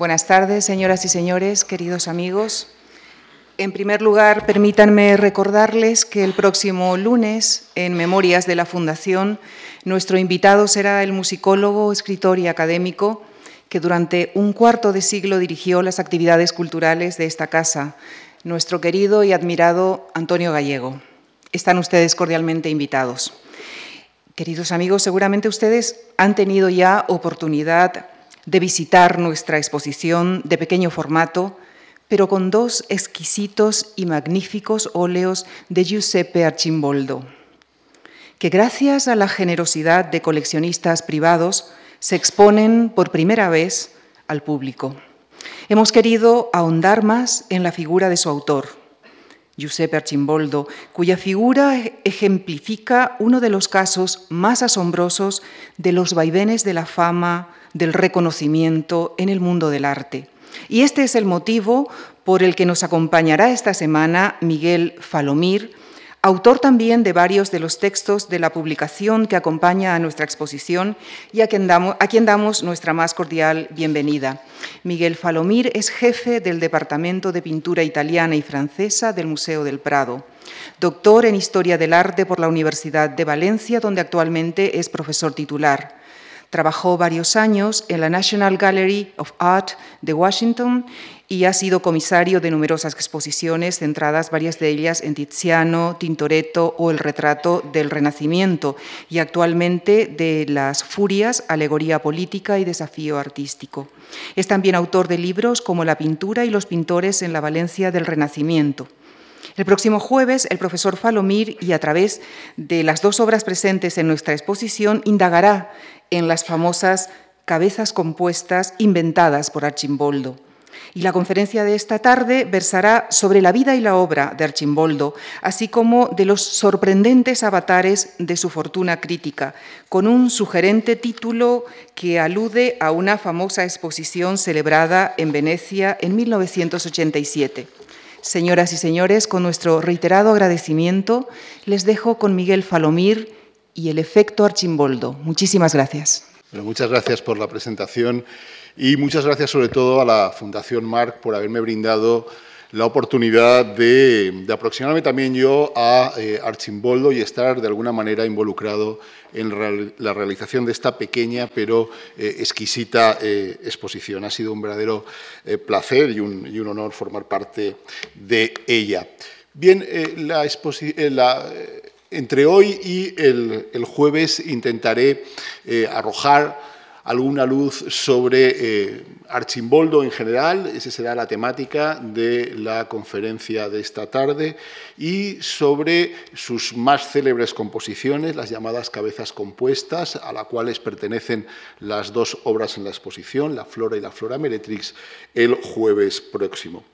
Buenas tardes, señoras y señores, queridos amigos. En primer lugar, permítanme recordarles que el próximo lunes, en Memorias de la Fundación, nuestro invitado será el musicólogo, escritor y académico que durante un cuarto de siglo dirigió las actividades culturales de esta casa, nuestro querido y admirado Antonio Gallego. Están ustedes cordialmente invitados. Queridos amigos, seguramente ustedes han tenido ya oportunidad de visitar nuestra exposición de pequeño formato pero con dos exquisitos y magníficos óleos de Giuseppe Archimboldo, que gracias a la generosidad de coleccionistas privados se exponen por primera vez al público. Hemos querido ahondar más en la figura de su autor, Giuseppe Archimboldo, cuya figura ejemplifica uno de los casos más asombrosos de los vaivenes de la fama, del reconocimiento en el mundo del arte y este es el motivo por el que nos acompañará esta semana Miguel Falomir, autor también de varios de los textos de la publicación que acompaña a nuestra exposición y a quien, damos, nuestra más cordial bienvenida. Miguel Falomir es jefe del Departamento de Pintura Italiana y Francesa del Museo del Prado, doctor en Historia del Arte por la Universidad de Valencia, donde actualmente es profesor titular. Trabajó varios años en la National Gallery of Art de Washington y ha sido comisario de numerosas exposiciones centradas, varias de ellas en Tiziano, Tintoretto o el retrato del Renacimiento, y actualmente de Las Furias, alegoría política y desafío artístico. Es también autor de libros como La pintura y los pintores en la Valencia del Renacimiento. El próximo jueves, el profesor Falomir, y a través de las dos obras presentes en nuestra exposición, indagará en las famosas cabezas compuestas inventadas por Archimboldo. Y la conferencia de esta tarde versará sobre la vida y la obra de Archimboldo, así como de los sorprendentes avatares de su fortuna crítica, con un sugerente título que alude a una famosa exposición celebrada en Venecia en 1987. Señoras y señores, con nuestro reiterado agradecimiento, les dejo con Miguel Falomir y el efecto Archimboldo. Muchísimas gracias. muchas gracias por la presentación y muchas gracias sobre todo a la Fundación Marc por haberme brindado la oportunidad de, aproximarme también yo a eh, Archimboldo y estar de alguna manera involucrado en la realización de esta pequeña pero eh, exquisita eh, exposición. Ha sido un verdadero placer y un, honor formar parte de ella. Bien, entre hoy y el, jueves intentaré arrojar alguna luz sobre Archimboldo en general, esa será la temática de la conferencia de esta tarde, y sobre sus más célebres composiciones, las llamadas cabezas compuestas, a las cuales pertenecen las dos obras en la exposición, La Flora y la Flora Meretrix, el jueves próximo.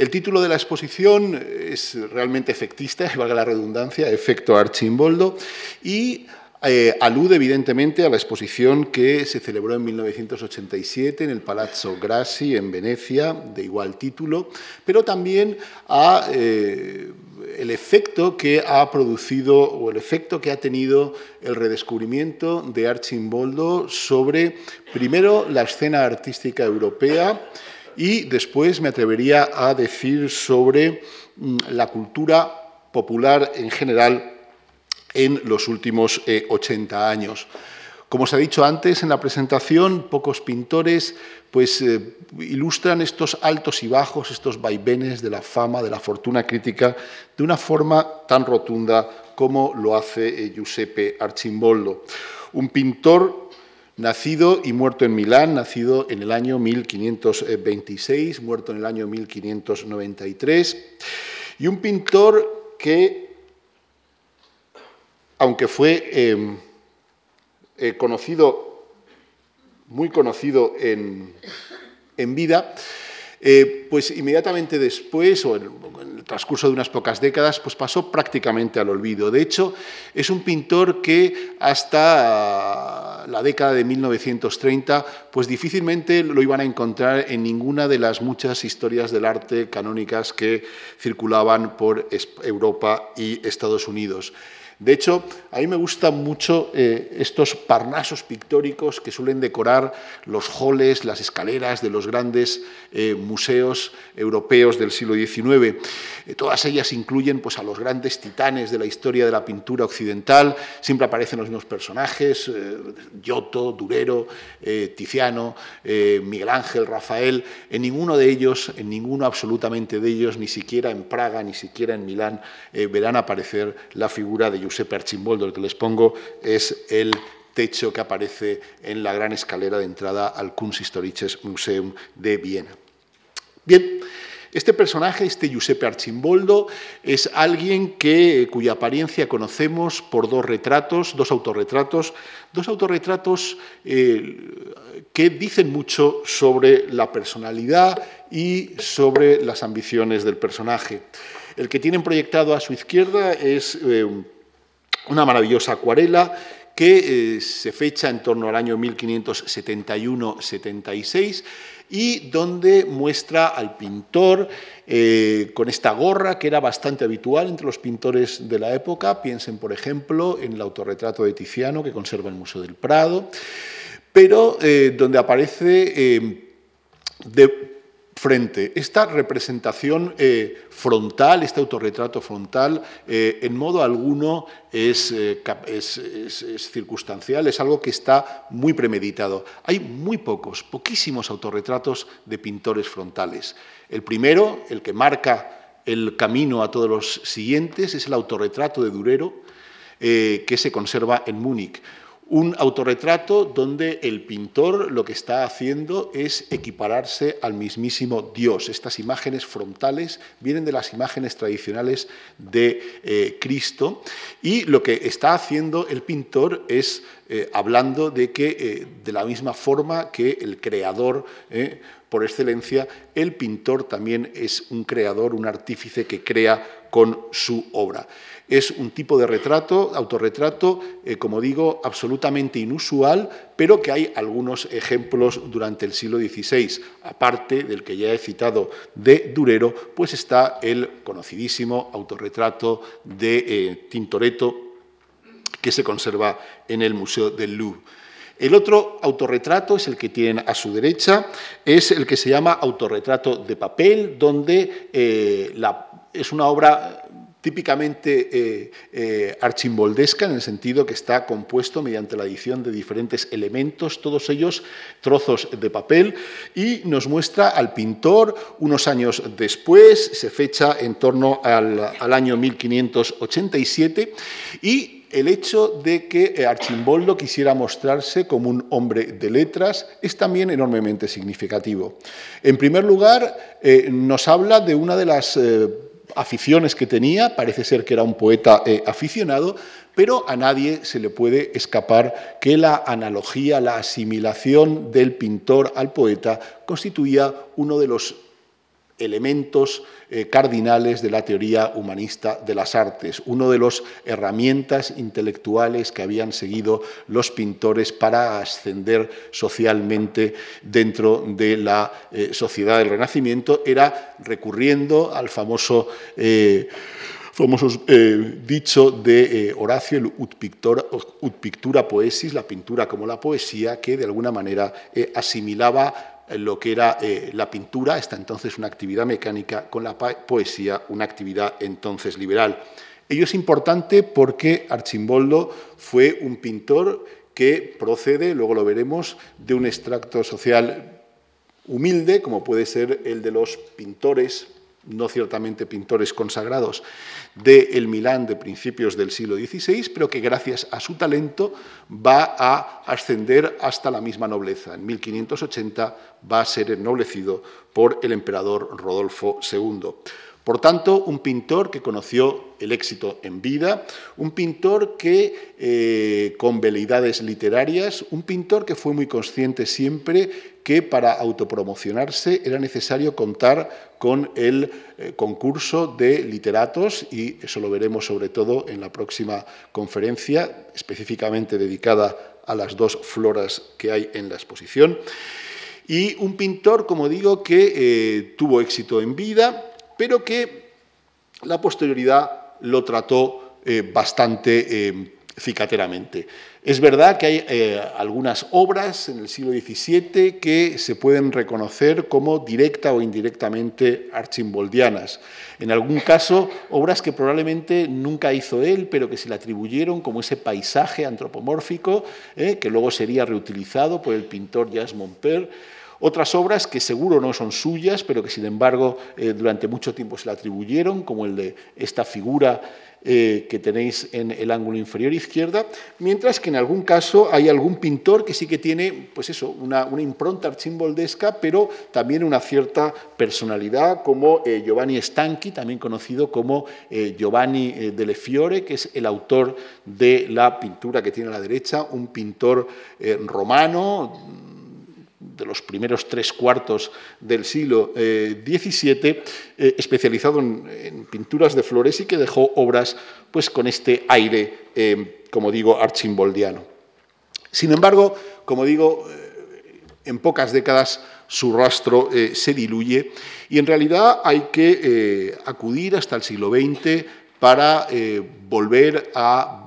El título de la exposición es realmente efectista, valga la redundancia, efecto Archimboldo, y eh, alude evidentemente a la exposición que se celebró en 1987 en el Palazzo Grassi en Venecia, de igual título, pero también a eh, el efecto que ha producido o el efecto que ha tenido el redescubrimiento de Archimboldo sobre, primero, la escena artística europea, y después me atrevería a decir sobre mm, la cultura popular en general en los últimos 80 eh, años. Como se ha dicho antes en la presentación, pocos pintores pues, eh, ilustran estos altos y bajos, estos vaivenes de la fama, de la fortuna crítica, de una forma tan rotunda como lo hace eh, Giuseppe Archimboldo. Un pintor Nacido y muerto en Milán, nacido en el año 1526, muerto en el año 1593, y un pintor que, aunque fue em, eh, conocido, muy conocido en, en vida, eh, pues inmediatamente después, o en, el transcurso de unas pocas décadas, pues pasó prácticamente al olvido. De hecho, es un pintor que hasta la década de 1930, pues difícilmente lo iban a encontrar en ninguna de las muchas historias del arte canónicas que circulaban por Europa y Estados Unidos. De hecho, a mí me gustan mucho eh, estos parnasos pictóricos que suelen decorar los halls, las escaleras de los grandes eh, museos europeos del siglo XIX. Eh, todas ellas incluyen pues, a los grandes titanes de la historia de la pintura occidental. Siempre aparecen los mismos personajes, Giotto, Durero, Tiziano, Miguel Ángel, Rafael. En ninguno de ellos, en ninguno absolutamente de ellos, ni siquiera en Praga, ni siquiera en Milán, verán aparecer la figura de Giuseppe Arcimboldo. El que les pongo es el techo que aparece en la gran escalera de entrada al Kunsthistorisches Museum de Viena. Bien, este personaje, este Giuseppe Arcimboldo, es alguien que, cuya apariencia conocemos por dos retratos, dos autorretratos, dos autorretratos eh, que dicen mucho sobre la personalidad y sobre las ambiciones del personaje. El que tienen proyectado a su izquierda es eh, una maravillosa acuarela que eh, se fecha en torno al año 1571-76 y donde muestra al pintor eh, con esta gorra que era bastante habitual entre los pintores de la época. Piensen, por ejemplo, en el autorretrato de Tiziano que conserva el Museo del Prado, pero donde aparece de frente. Esta representación eh, frontal, este autorretrato frontal, eh, en modo alguno eh, es, es, circunstancial, es algo que está muy premeditado. Hay muy pocos, poquísimos autorretratos de pintores frontales. El primero, el que marca el camino a todos los siguientes, es el autorretrato de Durero, que se conserva en Múnich un autorretrato donde el pintor lo que está haciendo es equipararse al mismísimo Dios. Estas imágenes frontales vienen de las imágenes tradicionales de eh, Cristo y lo que está haciendo el pintor es eh, hablando de que eh, de la misma forma que el creador por excelencia, el pintor también es un creador, un artífice que crea con su obra. Es un tipo de retrato, autorretrato, eh, como digo, absolutamente inusual, pero que hay algunos ejemplos durante el siglo XVI. Aparte del que ya he citado de Durero, pues está el conocidísimo autorretrato de eh, Tintoretto, que se conserva en el Museo del Louvre. El otro autorretrato es el que tienen a su derecha, es el que se llama autorretrato de papel, donde eh, es una obra típicamente eh, eh, archimboldesca, en el sentido que está compuesto mediante la adición de diferentes elementos, todos ellos trozos de papel, y nos muestra al pintor unos años después, se fecha en torno al, al año 1587, y el hecho de que eh, Archimboldo quisiera mostrarse como un hombre de letras es también enormemente significativo. En primer lugar, nos habla de una de las aficiones que tenía, parece ser que era un poeta eh, aficionado, pero a nadie se le puede escapar que la analogía, la asimilación del pintor al poeta constituía uno de los elementos eh, cardinales de la teoría humanista de las artes, uno de las herramientas intelectuales que habían seguido los pintores para ascender socialmente dentro de la eh, sociedad del Renacimiento, era recurriendo al famoso... Eh, famoso dicho de Horacio, el ut, pictura poesis, la pintura como la poesía, que de alguna manera asimilaba lo que era eh, la pintura, hasta entonces una actividad mecánica, con la poesía, una actividad entonces liberal. Ello es importante porque Archimboldo fue un pintor que procede, luego lo veremos, de un extracto social humilde, como puede ser el de los pintores no ciertamente pintores consagrados, del el Milán de principios del siglo XVI, pero que gracias a su talento va a ascender hasta la misma nobleza. En 1580 va a ser ennoblecido por el emperador Rodolfo II. Por tanto, un pintor que conoció el éxito en vida, un pintor que, eh, con veleidades literarias, un pintor que fue muy consciente siempre que para autopromocionarse era necesario contar con el eh, concurso de literatos, y eso lo veremos sobre todo en la próxima conferencia, específicamente dedicada a las dos floras que hay en la exposición. Y un pintor, como digo, que eh, tuvo éxito en vida, pero que la posterioridad lo trató bastante cicateramente. Es verdad que hay eh, algunas obras en el siglo XVII que se pueden reconocer como directa o indirectamente archimboldianas. En algún caso, obras que probablemente nunca hizo él, pero que se le atribuyeron como ese paisaje antropomórfico eh, que luego sería reutilizado por el pintor Jacques Monper. Otras obras que seguro no son suyas, pero que sin embargo eh, durante mucho tiempo se le atribuyeron, como el de esta figura eh, que tenéis en el ángulo inferior izquierda, mientras que en algún caso hay algún pintor que sí que tiene pues eso, una, impronta archimboldesca, pero también una cierta personalidad, como eh, Giovanni Stanchi, también conocido como Giovanni delle Fiore, que es el autor de la pintura que tiene a la derecha, un pintor romano de los primeros tres cuartos del siglo XVII, eh, eh, especializado en, pinturas de flores y que dejó obras pues, con este aire, eh, como digo, archimboldiano. Sin embargo, como digo, en pocas décadas su rastro se diluye y en realidad hay que acudir hasta el siglo XX para volver a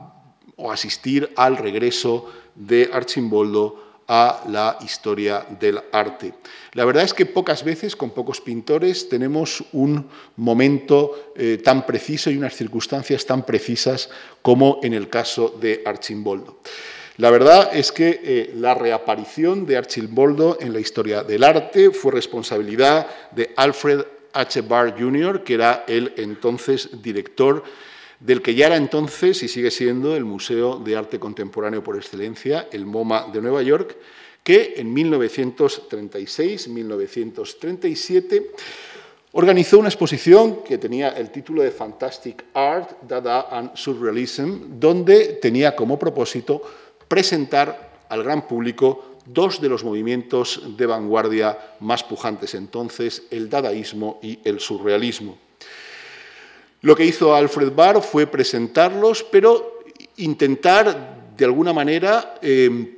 o asistir al regreso de Archimboldo a la historia del arte. La verdad es que pocas veces, con pocos pintores, tenemos un momento eh, tan preciso y unas circunstancias tan precisas como en el caso de Archimboldo. La verdad es que eh, la reaparición de Archimboldo en la historia del arte fue responsabilidad de Alfred H. Barr Jr., que era el entonces director del que ya era entonces y sigue siendo el Museo de Arte Contemporáneo por excelencia, el MoMA de Nueva York, que en 1936-1937 organizó una exposición que tenía el título de Fantastic Art, Dada and Surrealism, donde tenía como propósito presentar al gran público dos de los movimientos de vanguardia más pujantes entonces, el dadaísmo y el surrealismo. Lo que hizo Alfred Barr fue presentarlos, pero intentar, de alguna manera, em,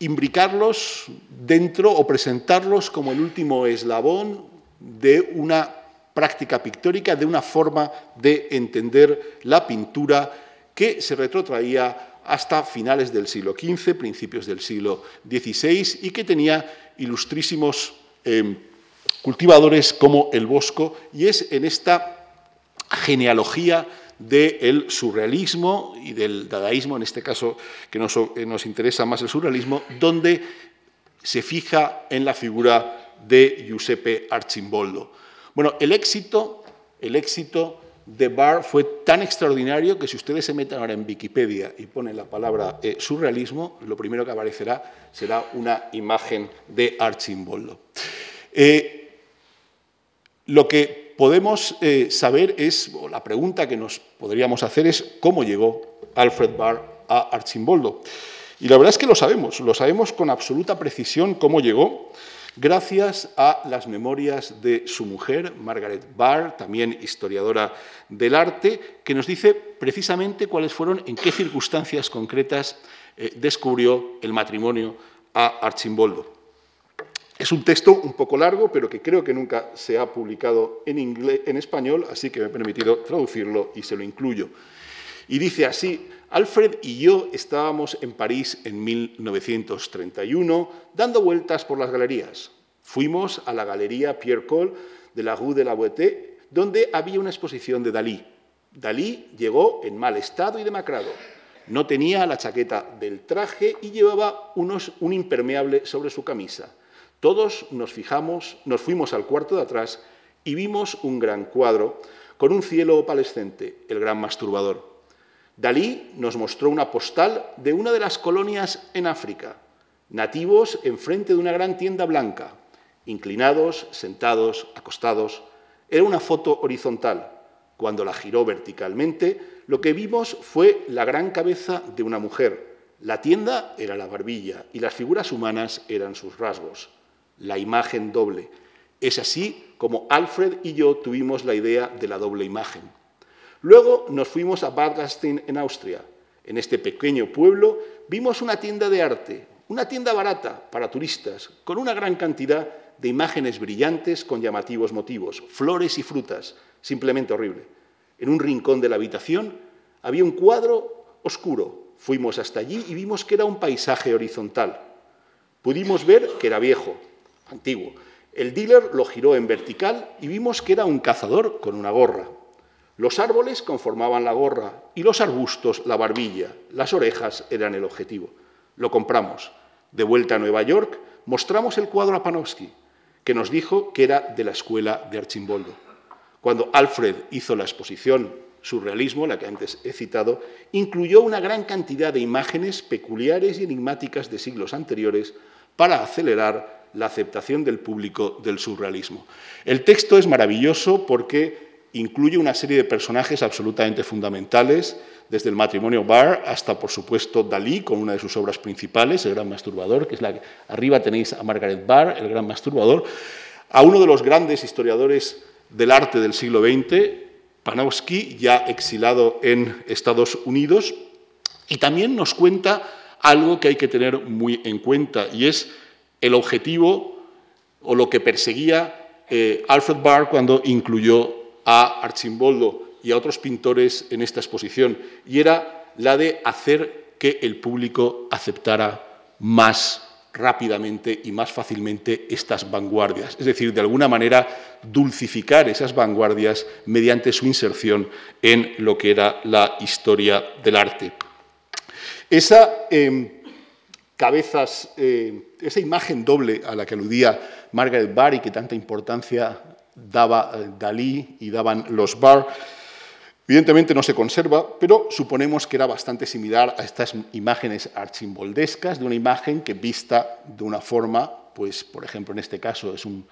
imbricarlos dentro o presentarlos como el último eslabón de una práctica pictórica, de una forma de entender la pintura que se retrotraía hasta finales del siglo XV, principios del siglo XVI, y que tenía ilustrísimos em, cultivadores como el Bosco, y es en esta genealogía del surrealismo y del dadaísmo, en este caso que nos, nos, interesa más el surrealismo, donde se fija en la figura de Giuseppe Archimboldo. Bueno, el éxito, el éxito de Barr fue tan extraordinario que si ustedes se meten ahora en Wikipedia y ponen la palabra eh, surrealismo, lo primero que aparecerá será una imagen de Archimboldo. Eh, lo que podemos eh, saber es, o la pregunta que nos podríamos hacer es, ¿cómo llegó Alfred Barr a Archimboldo? Y la verdad es que lo sabemos, lo sabemos con absoluta precisión cómo llegó, gracias a las memorias de su mujer, Margaret Barr, también historiadora del arte, que nos dice precisamente cuáles fueron, en qué circunstancias concretas eh, descubrió el matrimonio a Archimboldo. Es un texto un poco largo, pero que creo que nunca se ha publicado en, español, así que me he permitido traducirlo y se lo incluyo. Y dice así, Alfred y yo estábamos en París en 1931 dando vueltas por las galerías. Fuimos a la galería Pierre Col de la Rue de la Boétie, donde había una exposición de Dalí. Dalí llegó en mal estado y demacrado. No tenía la chaqueta del traje y llevaba unos, un impermeable sobre su camisa. Todos nos fijamos, nos fuimos al cuarto de atrás y vimos un gran cuadro con un cielo opalescente, el gran masturbador. Dalí nos mostró una postal de una de las colonias en África, nativos enfrente de una gran tienda blanca, inclinados, sentados, acostados. Era una foto horizontal. Cuando la giró verticalmente, lo que vimos fue la gran cabeza de una mujer. La tienda era la barbilla y las figuras humanas eran sus rasgos la imagen doble. Es así como Alfred y yo tuvimos la idea de la doble imagen. Luego nos fuimos a Bad Gastein en Austria. En este pequeño pueblo vimos una tienda de arte, una tienda barata para turistas, con una gran cantidad de imágenes brillantes con llamativos motivos, flores y frutas, simplemente horrible. En un rincón de la habitación Había un cuadro oscuro. Fuimos hasta allí y vimos que era un paisaje horizontal. Pudimos ver que era viejo, antiguo. El dealer lo giró en vertical y vimos que era un cazador con una gorra. Los árboles conformaban la gorra y los arbustos la barbilla. Las orejas eran el objetivo. Lo compramos. De vuelta a Nueva York, mostramos el cuadro a Panofsky, que nos dijo que era de la escuela de Archimboldo. Cuando Alfred hizo la exposición Surrealismo, la que antes he citado, incluyó una gran cantidad de imágenes peculiares y enigmáticas de siglos anteriores para acelerar la aceptación del público del surrealismo. El texto es maravilloso porque incluye una serie de personajes absolutamente fundamentales, desde el matrimonio Barr hasta, por supuesto, Dalí, con una de sus obras principales, El Gran Masturbador, que es la que arriba tenéis a Margaret Barr, El Gran Masturbador, a uno de los grandes historiadores del arte del siglo XX, Panofsky, ya exilado en Estados Unidos, y también nos cuenta algo que hay que tener muy en cuenta, y es el objetivo o lo que perseguía eh, Alfred Barr cuando incluyó a Archimboldo y a otros pintores en esta exposición, y era la de hacer que el público aceptara más rápidamente y más fácilmente estas vanguardias, es decir, de alguna manera dulcificar esas vanguardias mediante su inserción en lo que era la historia del arte. Esa em, cabezas, eh, esa imagen doble a la que aludía Margaret Barr y que tanta importancia daba eh, Dalí y daban los Barr, Evidentemente no se conserva, pero suponemos que era bastante similar a estas imágenes archimboldescas de una imagen que vista de una forma, pues por ejemplo en este caso es un,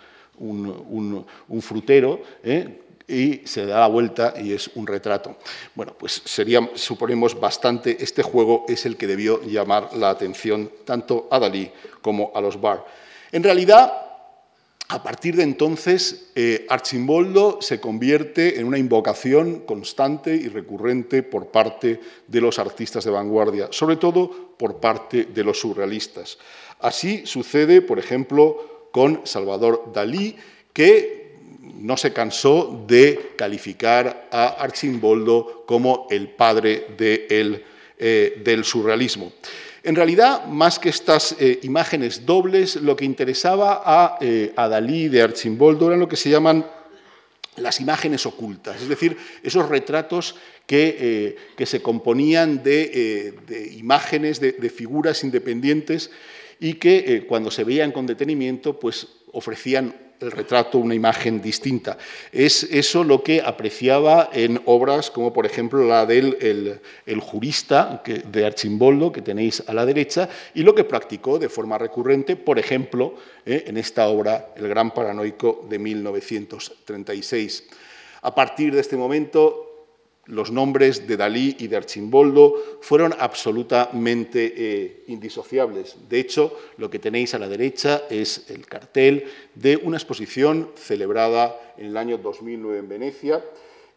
frutero, ¿eh? Y se da la vuelta y es un retrato. Bueno, pues sería, suponemos, bastante, este juego es el que debió llamar la atención tanto a Dalí como a los Bar. En realidad, a partir de entonces, eh, Archimboldo se convierte en una invocación constante y recurrente por parte de los artistas de vanguardia, sobre todo por parte de los surrealistas. Así sucede, por ejemplo, con Salvador Dalí, que no se cansó de calificar a Archimboldo como el padre eh, del surrealismo. En realidad, más que estas eh, imágenes dobles, lo que interesaba eh, a, Dalí de Archimboldo eran lo que se llaman las imágenes ocultas, es decir, esos retratos que, eh, se componían de, imágenes, de, figuras independientes y que cuando se veían con detenimiento, pues ofrecían el retrato una imagen distinta. Es eso lo que apreciaba en obras como por ejemplo la del el, jurista de Archimboldo, que tenéis a la derecha, y lo que practicó de forma recurrente, por ejemplo, eh, en esta obra, El Gran Paranoico de 1936. A partir de este momento, los nombres de Dalí y de Archimboldo fueron absolutamente eh, indisociables. De hecho, lo que tenéis a la derecha es el cartel de una exposición celebrada en el año 2009 en Venecia,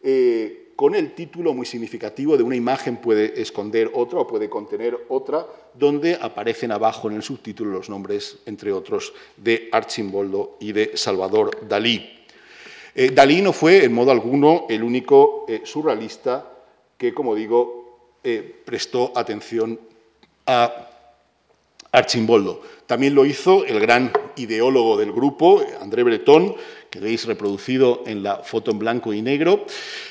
eh, con el título muy significativo de una imagen puede esconder otra o puede contener otra, donde aparecen abajo en el subtítulo los nombres, entre otros, de Archimboldo y de Salvador Dalí. Eh, Dalí no fue en modo alguno el único eh, surrealista que, como digo, eh, prestó atención a Archimboldo. También lo hizo el gran ideólogo del grupo, André Breton, que veis reproducido en la foto en blanco y negro,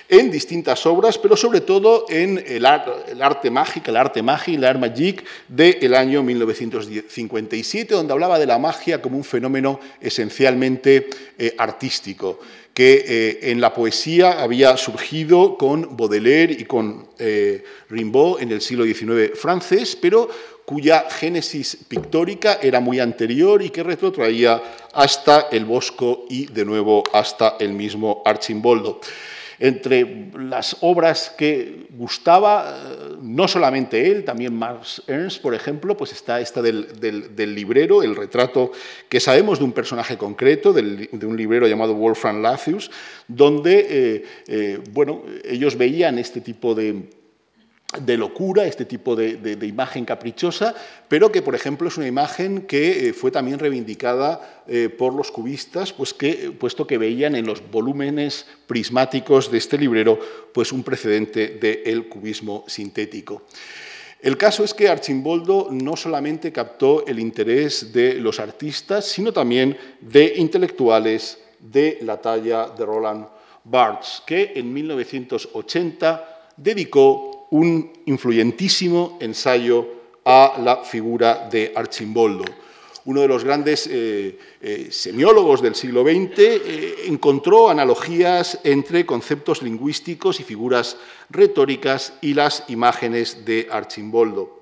en distintas obras, pero sobre todo en el, arte mágico, el arte mágico, el art magique del año 1957, donde hablaba de la magia como un fenómeno esencialmente artístico que eh, en la poesía había surgido con Baudelaire y con eh, Rimbaud en el siglo XIX francés, pero cuya génesis pictórica era muy anterior y que retrotraía hasta el Bosco y de nuevo hasta el mismo Archimboldo. Entre las obras que gustaba, eh, no solamente él, también Max Ernst, por ejemplo, pues está esta del, librero, el retrato que sabemos de un personaje concreto, de un librero llamado Wolfram Lathius, donde eh, eh, bueno, ellos veían este tipo de de locura, este tipo de, imagen caprichosa, pero que, por ejemplo, es una imagen que eh, fue también reivindicada eh, por los cubistas, pues que, puesto que veían en los volúmenes prismáticos de este librero pues un precedente del cubismo sintético. El caso es que Archimboldo no solamente captó el interés de los artistas, sino también de intelectuales de la talla de Roland Barthes, que en 1980 dedicó un influyentísimo ensayo a la figura de Archimboldo. Uno de los grandes eh, eh, semiólogos del siglo XX eh, encontró analogías entre conceptos lingüísticos y figuras retóricas y las imágenes de Archimboldo.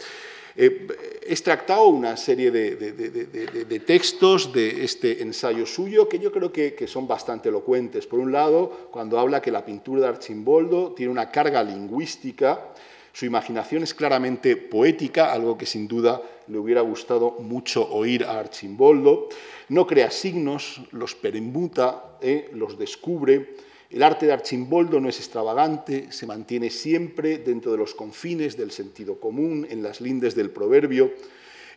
He extractado una serie de, textos de este ensayo suyo que yo creo que, que, son bastante elocuentes. Por un lado, cuando habla que la pintura de Archimboldo tiene una carga lingüística, su imaginación es claramente poética, algo que sin duda le hubiera gustado mucho oír a Archimboldo. No crea signos, los permuta, eh, los descubre el arte de Archimboldo no es extravagante, se mantiene siempre dentro de los confines del sentido común, en las lindes del proverbio.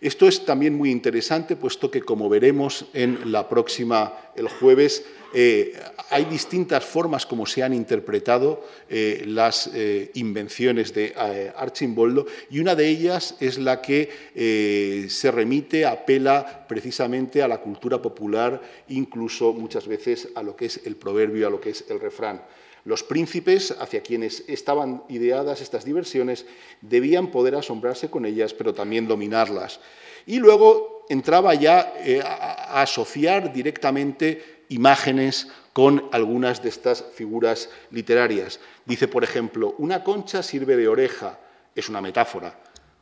Esto es también muy interesante, puesto que, como veremos en la próxima, el jueves, eh, hay distintas formas como se han interpretado eh, las eh, invenciones de Archimboldo y una de ellas es la que se remite, apela precisamente a la cultura popular, incluso muchas veces a lo que es el proverbio, a lo que es el refrán. Los príncipes, hacia quienes estaban ideadas estas diversiones, debían poder asombrarse con ellas, pero también dominarlas. Y luego entraba ya a asociar directamente imágenes con algunas de estas figuras literarias. Dice, por ejemplo, una concha sirve de oreja, es una metáfora.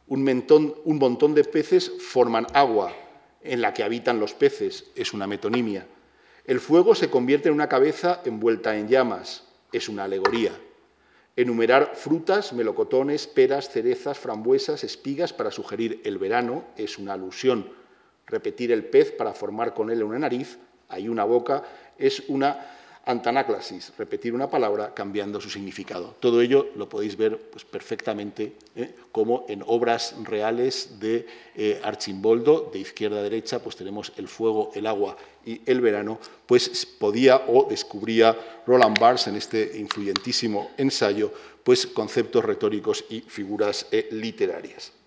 Un, un montón de peces forman agua en la que habitan los peces, es una metonimia. El fuego se convierte en una cabeza envuelta en llamas, es una alegoría. Enumerar frutas, melocotones, peras, cerezas, frambuesas, espigas para sugerir el verano es una alusión. Repetir el pez para formar con él una nariz hay una boca, es una antanáclasis, repetir una palabra cambiando su significado. Todo ello lo podéis ver pues, perfectamente ¿eh? como en obras reales de eh, Archimboldo, de izquierda a derecha, pues tenemos el fuego, el agua y el verano, pues podía o descubría Roland Barthes en este influyentísimo ensayo, pues conceptos retóricos y figuras eh, literarias.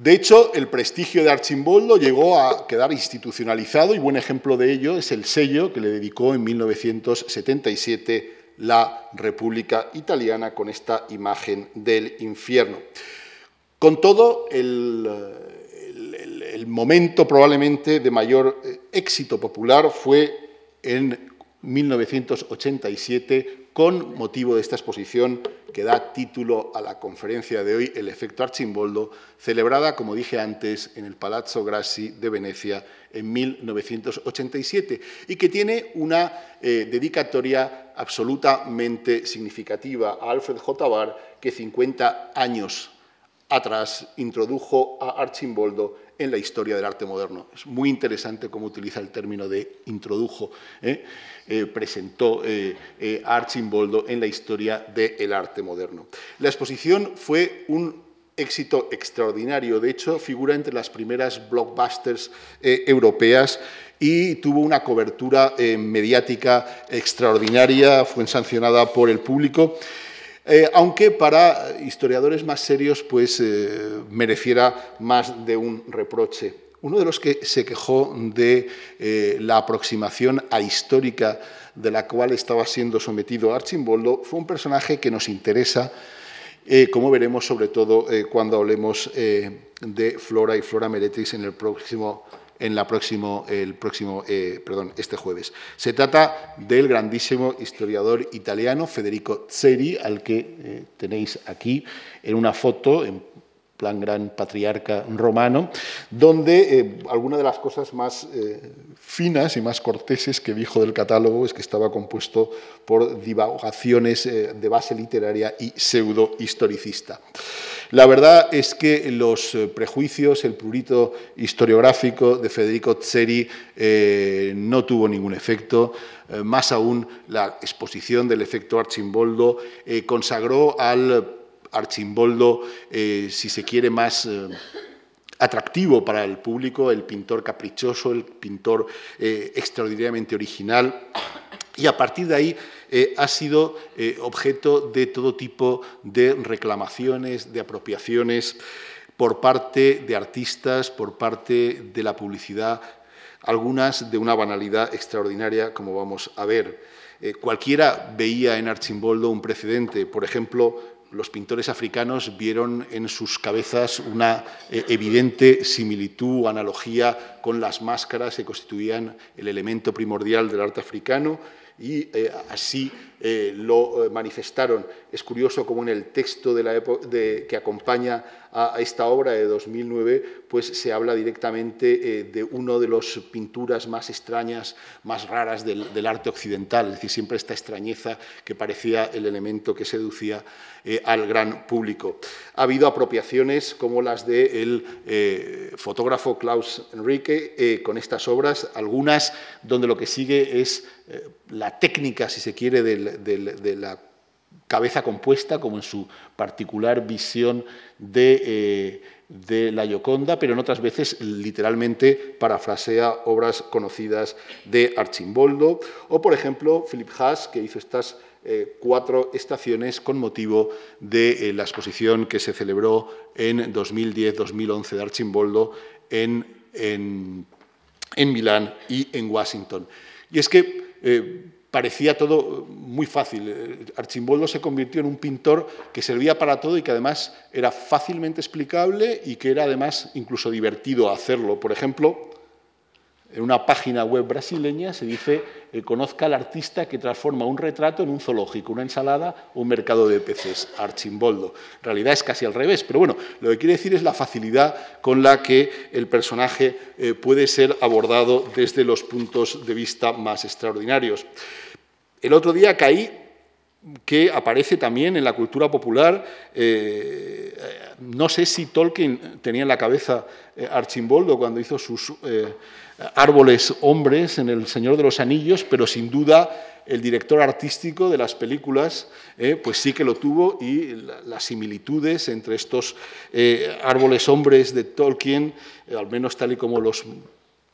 De hecho, el prestigio de Archimboldo llegó a quedar institucionalizado y buen ejemplo de ello es el sello que le dedicó en 1977 la República Italiana con esta imagen del infierno. Con todo, el, el momento probablemente de mayor eh, éxito popular fue en 1987 con motivo de esta exposición que da título a la conferencia de hoy, El efecto Archimboldo, celebrada, como dije antes, en el Palazzo Grassi de Venecia en 1987 y que tiene una eh, dedicatoria absolutamente significativa a Alfred J. Barr, que 50 años atrás introdujo a Archimboldo en la historia del arte moderno. Es muy interesante cómo utiliza el término de introdujo, ¿eh? Eh, presentó eh, a Archimboldo en la historia del arte moderno. La exposición fue un éxito extraordinario, de hecho figura entre las primeras blockbusters europeas y tuvo una cobertura mediática extraordinaria, fue sancionada por el público. Eh, aunque para historiadores más serios pues, eh, mereciera más de un reproche. Uno de los que se quejó de eh, la aproximación ahistórica de la cual estaba siendo sometido Archimboldo fue un personaje que nos interesa, como veremos sobre todo cuando hablemos de Flora y Flora Meretrix en el próximo en la próximo, el próximo, eh, perdón, este jueves. Se trata del grandísimo historiador italiano Federico Zeri, al que eh, tenéis aquí en una foto, en plan gran patriarca romano, donde eh, alguna de las cosas más finas y más corteses que dijo del catálogo es que estaba compuesto por divagaciones de base literaria y pseudo-historicista. La verdad es que los eh, prejuicios, el prurito historiográfico de Federico Zeri eh, no tuvo ningún efecto. Eh, más aún, la exposición del efecto Archimboldo consagró al Archimboldo, si se quiere, más atractivo para el público, el pintor caprichoso, el pintor extraordinariamente original. Y a partir de ahí eh, ha sido eh, objeto de todo tipo de reclamaciones, de apropiaciones por parte de artistas, por parte de la publicidad, algunas de una banalidad extraordinaria, como vamos a ver. Eh, cualquiera veía en Archimboldo un precedente, por ejemplo, los pintores africanos vieron en sus cabezas una evidente similitud o analogía con las máscaras que constituían el elemento primordial del arte africano y eh, así eh, lo eh, manifestaron. Es curioso cómo en el texto de la de, que acompaña a, esta obra de 2009, pues se habla directamente de una de las pinturas más extrañas, más raras del, arte occidental, es decir, siempre esta extrañeza que parecía el elemento que seducía al gran público. Ha habido apropiaciones como las del fotógrafo Klaus Enrique con estas obras, algunas donde lo que sigue es eh, la técnica, si se quiere, de, la cabeza compuesta, como en su particular visión eh, de, la Gioconda, pero en otras veces literalmente parafrasea obras conocidas de Archimboldo, o por ejemplo Philip Haas, que hizo estas eh, cuatro estaciones con motivo de la exposición que se celebró en 2010-2011 de Archimboldo en, en, en Milán y en Washington. Y es que eh, parecía todo muy fácil. Eh, Archimboldo se convirtió en un pintor que servía para todo y que además era fácilmente explicable y que era además incluso divertido hacerlo. Por ejemplo, en una página web brasileña se dice eh, conozca al artista que transforma un retrato en un zoológico, una ensalada o un mercado de peces, Archimboldo. En realidad es casi al revés, pero bueno, lo que quiere decir es la facilidad con la que el personaje eh, puede ser abordado desde los puntos de vista más extraordinarios. El otro día caí que aparece también en la cultura popular. Eh, no sé si Tolkien tenía en la cabeza Archimboldo cuando hizo sus árboles hombres en El Señor de los Anillos, pero sin duda el director artístico de las películas, eh, pues sí que lo tuvo y las similitudes entre estos eh, árboles hombres de Tolkien, eh, al menos tal y como los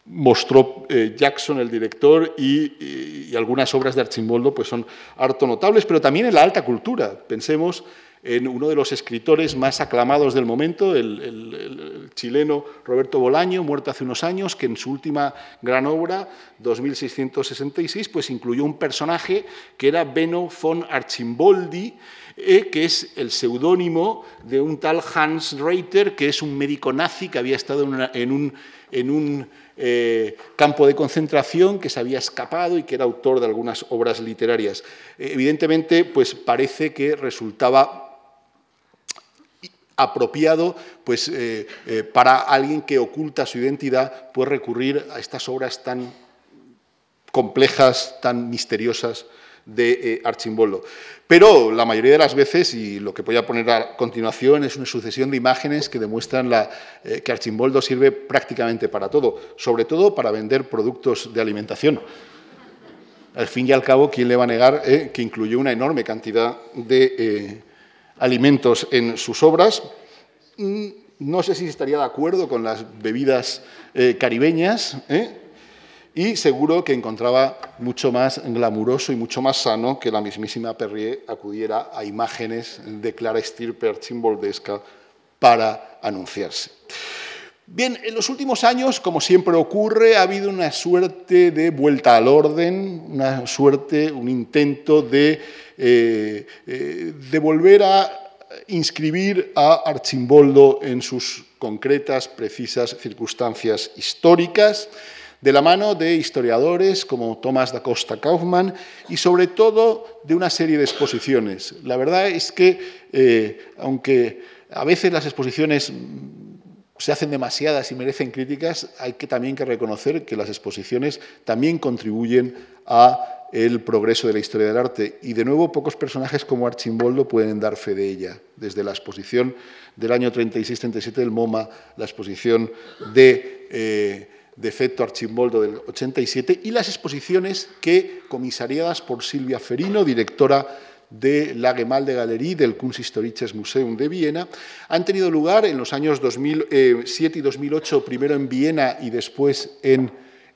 mostró Jackson, el director, y, y, algunas obras de Archimboldo pues son harto notables, pero también en la alta cultura. Pensemos en uno de los escritores más aclamados del momento, el, chileno Roberto Bolaño, muerto hace unos años, que en su última gran obra, 2666, pues incluyó un personaje que era Beno von Archimboldi, eh, que es el seudónimo de un tal Hans Reiter, que es un médico nazi que había estado en, un, eh, campo de concentración, que se había escapado y que era autor de algunas obras literarias. evidentemente, pues parece que resultaba apropiado pues, eh, eh, para alguien que oculta su identidad, puede recurrir a estas obras tan complejas, tan misteriosas de eh, Archimboldo. Pero la mayoría de las veces, y lo que voy a poner a continuación, es una sucesión de imágenes que demuestran la, que Archimboldo sirve prácticamente para todo, sobre todo para vender productos de alimentación. Al fin y al cabo, ¿quién le va a negar que incluyó una enorme cantidad de alimentos en sus obras. Mm, no sé si estaría de acuerdo con las bebidas eh, caribeñas, ¿eh? y seguro que encontraba mucho más glamuroso y mucho más sano que la mismísima Perrier acudiera a imágenes de clara estirpe archimboldesca para anunciarse. Bien, en los últimos años, como siempre ocurre, ha habido una suerte de vuelta al orden, una suerte, un intento de eh, eh, volver a inscribir a Archimboldo en sus concretas, precisas circunstancias históricas, de la mano de historiadores como Tomás da Costa Kaufmann y sobre todo de una serie de exposiciones. La verdad es que, eh, aunque a veces las exposiciones se hacen demasiadas y merecen críticas, hay que también que reconocer que las exposiciones también contribuyen a el progreso de la historia del arte. Y de nuevo, pocos personajes como Archimboldo pueden dar fe de ella. Desde la exposición del año 36-37 del MoMA, la exposición de, eh, de Efecto Archimboldo del 87 y las exposiciones que, comisariadas por Silvia Ferino, directora de la Gemalde Galerie del Kunsthistorisches Museum de Viena, han tenido lugar en los años 2007 y 2008, primero en Viena y después en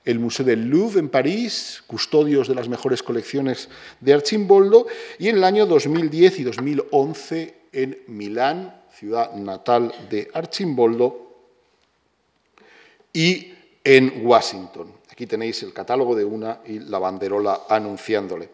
el Museo del Louvre en París, custodios de las mejores colecciones de Archimboldo, y en el año 2010 y 2011 en Milán, ciudad natal de Archimboldo, y en Washington. Aquí tenéis el catálogo de una y la banderola anunciándole.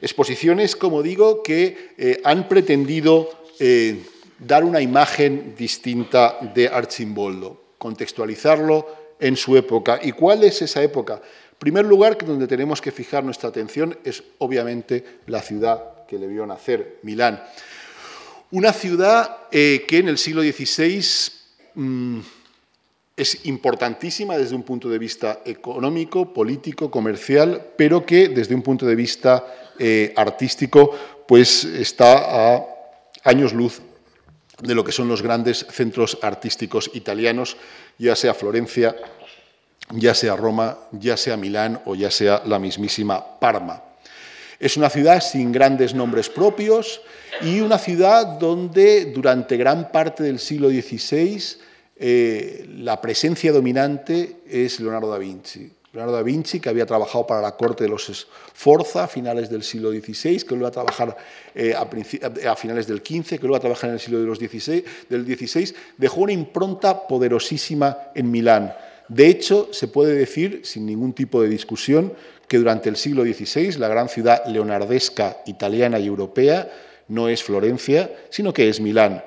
Exposiciones, como digo, que eh, han pretendido eh, dar una imagen distinta de Archimboldo, contextualizarlo en su época. ¿Y cuál es esa época? En primer lugar, donde tenemos que fijar nuestra atención es obviamente la ciudad que le vio nacer, Milán. Una ciudad eh, que en el siglo XVI es importantísima desde un punto de vista económico, político, comercial, pero que desde un punto de vista eh, artístico pues está a años luz de lo que son los grandes centros artísticos italianos, ya sea Florencia, ya sea Roma, ya sea Milán o ya sea la mismísima Parma. Es una ciudad sin grandes nombres propios y una ciudad donde durante gran parte del siglo XVI eh, la presencia dominante es Leonardo da Vinci. Leonardo da Vinci, que había trabajado para la corte de los Sforza a finales del siglo XVI, que luego a trabajar eh, a, finales del XV, que luego a trabajar en el siglo de los XVI, del XVI, dejó una impronta poderosísima en Milán. De hecho, se puede decir, sin ningún tipo de discusión, que durante el siglo XVI la gran ciudad leonardesca italiana y europea no es Florencia, sino que es Milán.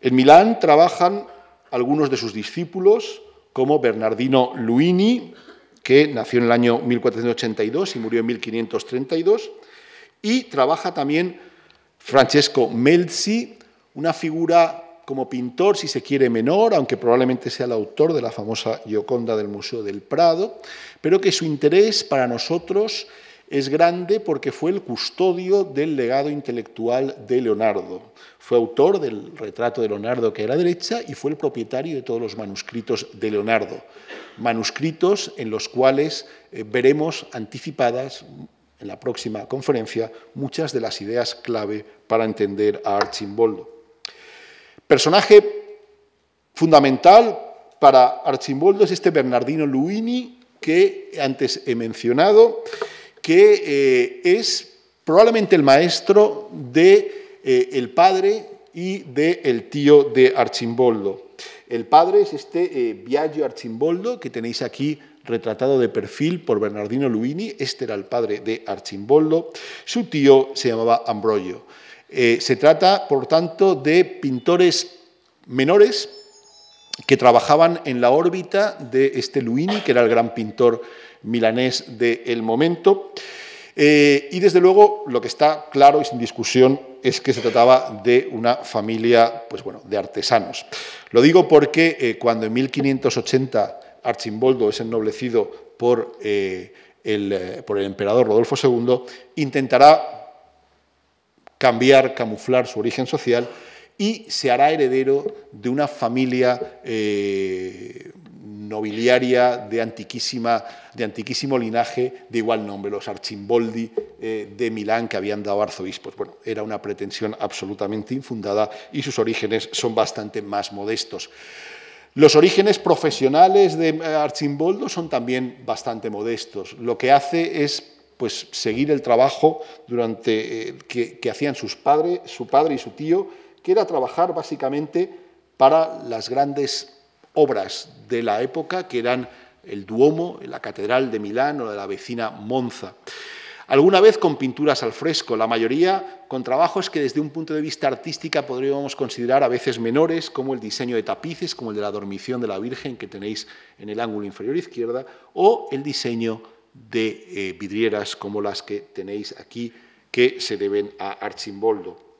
En Milán trabajan algunos de sus discípulos, como Bernardino Luini, que nació en el año 1482 y murió en 1532, y trabaja también Francesco Melzi, una figura como pintor, si se quiere, menor, aunque probablemente sea el autor de la famosa Gioconda del Museo del Prado, pero que su interés para nosotros es grande porque fue el custodio del legado intelectual de Leonardo. Fue autor del retrato de Leonardo que era derecha y fue el propietario de todos los manuscritos de Leonardo. Manuscritos en los cuales eh, veremos anticipadas en la próxima conferencia muchas de las ideas clave para entender a Archimboldo. Personaje fundamental para Archimboldo es este Bernardino Luini que antes he mencionado que eh, es probablemente el maestro de eh, el padre y del el tío de Archimboldo. El padre es este eh, Biagio Archimboldo que tenéis aquí retratado de perfil por Bernardino Luini, este era el padre de Archimboldo, su tío se llamaba Ambrogio. se trata, por tanto, de pintores menores que trabajaban en la órbita de este Luini, que era el gran pintor milanés del momento. Eh, y desde luego lo que está claro y sin discusión es que se trataba de una familia pues bueno, de artesanos. Lo digo porque eh, cuando en 1580 Archimboldo es ennoblecido por, eh, el, por el emperador Rodolfo II, intentará cambiar, camuflar su origen social y se hará heredero de una familia nobiliaria de, antiquísima, de antiquísimo linaje de igual nombre, los Archimboldi eh, de Milán que habían dado arzobispos. Bueno, era una pretensión absolutamente infundada y sus orígenes son bastante más modestos. Los orígenes profesionales de eh, Archimboldo son también bastante modestos. Lo que hace es pues, seguir el trabajo durante, eh, que, que hacían sus padres, su padre y su tío, que era trabajar básicamente para las grandes obras de la época, que eran el Duomo, la Catedral de Milán o de la vecina Monza. Alguna vez con pinturas al fresco, la mayoría con trabajos que desde un punto de vista artística podríamos considerar a veces menores, como el diseño de tapices, como el de la dormición de la Virgen que tenéis en el ángulo inferior izquierda, o el diseño de eh, vidrieras como las que tenéis aquí, que se deben a Archimboldo.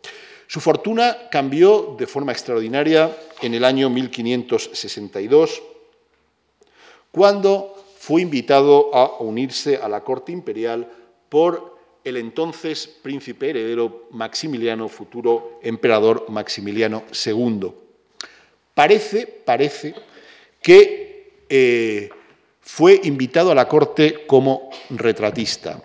Su fortuna cambió de forma extraordinaria en el año 1562, cuando fue invitado a unirse a la corte imperial por el entonces príncipe heredero Maximiliano, futuro emperador Maximiliano II. Parece, parece que eh, fue invitado a la corte como retratista.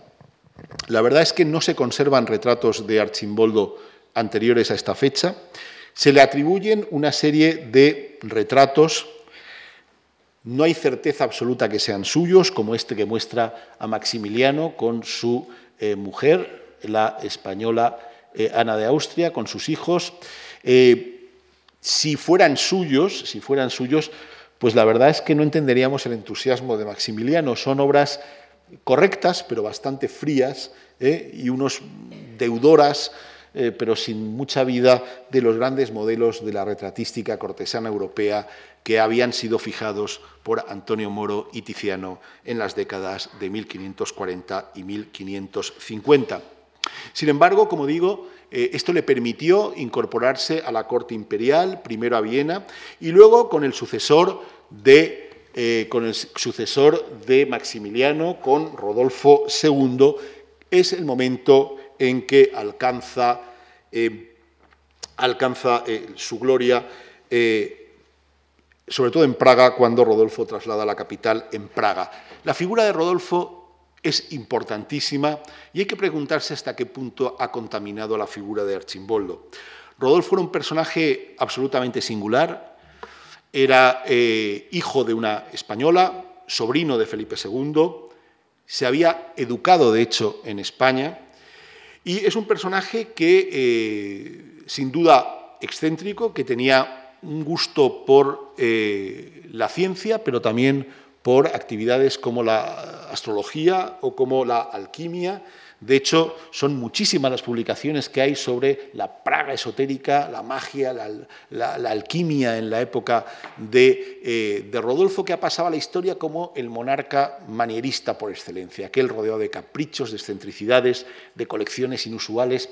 La verdad es que no se conservan retratos de Archimboldo anteriores a esta fecha. Se le atribuyen una serie de retratos. No hay certeza absoluta que sean suyos, como este que muestra a Maximiliano con su eh, mujer, la española eh, Ana de Austria, con sus hijos. Eh, si fueran suyos, si fueran suyos, pues la verdad es que no entenderíamos el entusiasmo de Maximiliano. Son obras correctas, pero bastante frías, y unos deudoras, eh, pero sin mucha vida, de los grandes modelos de la retratística cortesana europea que habían sido fijados por Antonio Moro y Tiziano en las décadas de 1540 y 1550. Sin embargo, como digo, eh, esto le permitió incorporarse a la corte imperial, primero a Viena, y luego con el sucesor de eh, con el sucesor de Maximiliano, con Rodolfo II, es el momento en que alcanza, eh, alcanza eh, su gloria, sobre todo en Praga, cuando Rodolfo traslada la capital en Praga. La figura de Rodolfo es importantísima y hay que preguntarse hasta qué punto ha contaminado la figura de Archimboldo. Rodolfo era un personaje absolutamente singular, era eh, hijo de una española, sobrino de Felipe II, se había educado, de hecho, en España, y es un personaje que, eh, sin duda, excéntrico, que tenía un gusto por eh, la ciencia, pero también por actividades como la astrología o como la alquimia, de hecho, son muchísimas las publicaciones que hay sobre la praga esotérica, la magia, la, alquimia en la época eh, de, Rodolfo, que ha pasado a la historia como el monarca manierista por excelencia, aquel rodeado de caprichos, de excentricidades, de colecciones inusuales.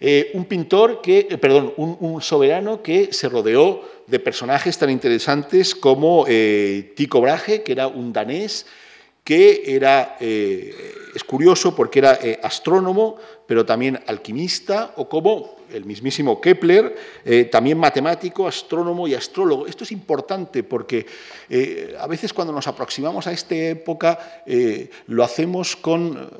Eh, un pintor que, eh, perdón, un, soberano que se rodeó de personajes tan interesantes como Tycho Brahe, que era un danés, que era, eh, es curioso porque era eh, astrónomo, pero también alquimista, o como el mismísimo Kepler, eh, también matemático, astrónomo y astrólogo. Esto es importante porque a veces cuando nos aproximamos a esta época lo hacemos con,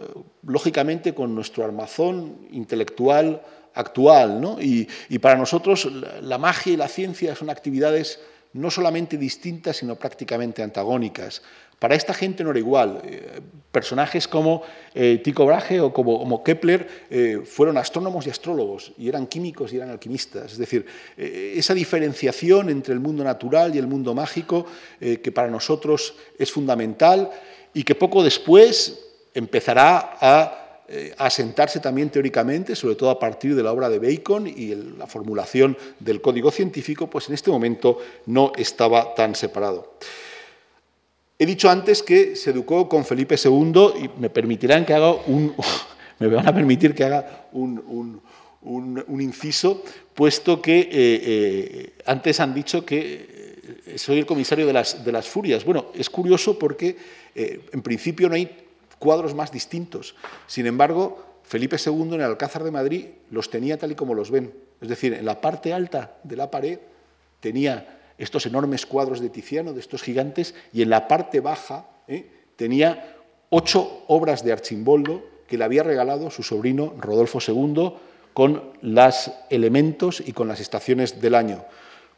lógicamente, con nuestro armazón intelectual actual. ¿no? Y, y para nosotros la magia y la ciencia son actividades no solamente distintas, sino prácticamente antagónicas. Para esta gente no era igual. Eh, personajes como eh, Tycho Brahe o como, Kepler eh, fueron astrónomos y astrólogos, y eran químicos y eran alquimistas. Es decir, esa diferenciación entre el mundo natural y el mundo mágico, que para nosotros es fundamental y que poco después empezará a asentarse también teóricamente, sobre todo a partir de la obra de Bacon y la formulación del código científico, pues en este momento no estaba tan separado. He dicho antes que se educó con Felipe II y me permitirán que haga un, me van a permitir que haga un, inciso, puesto que eh, eh, antes han dicho que eh, soy el comisario de las, de las furias. Bueno, es curioso porque en principio no hay cuadros más distintos. Sin embargo, Felipe II en el Alcázar de Madrid los tenía tal y como los ven. Es decir, en la parte alta de la pared tenía estos enormes cuadros de Tiziano, de estos gigantes, y en la parte baja ¿eh? tenía ocho obras de Archimboldo que le había regalado su sobrino Rodolfo II con los elementos y con las estaciones del año.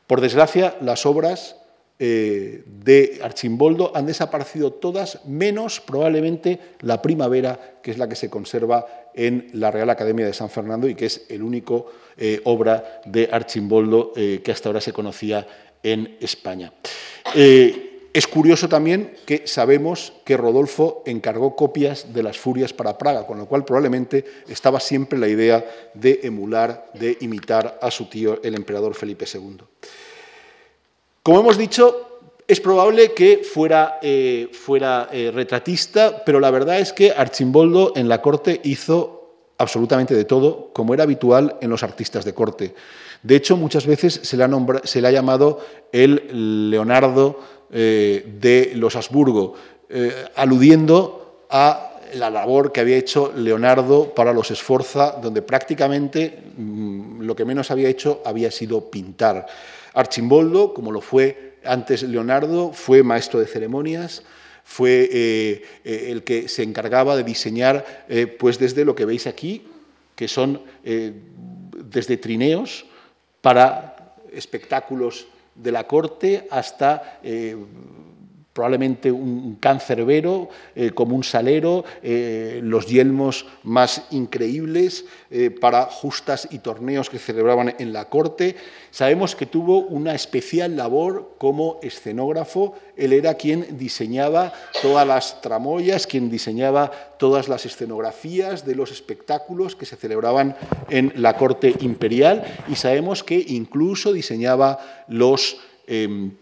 Por desgracia, las obras eh, de Archimboldo han desaparecido todas, menos probablemente la primavera, que es la que se conserva en la Real Academia de San Fernando y que es el único eh, obra de Archimboldo que hasta ahora se conocía en España. Eh, es curioso también que sabemos que Rodolfo encargó copias de las Furias para Praga, con lo cual probablemente estaba siempre la idea de emular, de imitar a su tío, el emperador Felipe II. Como hemos dicho, es probable que fuera, eh, fuera eh, retratista, pero la verdad es que Archimboldo en la corte hizo absolutamente de todo, como era habitual en los artistas de corte. De hecho, muchas veces se le ha, se le ha llamado el Leonardo eh, de los Habsburgo, eh, aludiendo a la labor que había hecho Leonardo para los Esforza, donde prácticamente mm, lo que menos había hecho había sido pintar. Archimboldo, como lo fue antes Leonardo, fue maestro de ceremonias, fue eh, el que se encargaba de diseñar, pues desde lo que veis aquí, que son desde trineos para espectáculos de la corte hasta probablemente un cancerbero, eh, como un salero, eh, los yelmos más increíbles eh, para justas y torneos que celebraban en la corte. Sabemos que tuvo una especial labor como escenógrafo. Él era quien diseñaba todas las tramoyas, quien diseñaba todas las escenografías de los espectáculos que se celebraban en la corte imperial y sabemos que incluso diseñaba los em,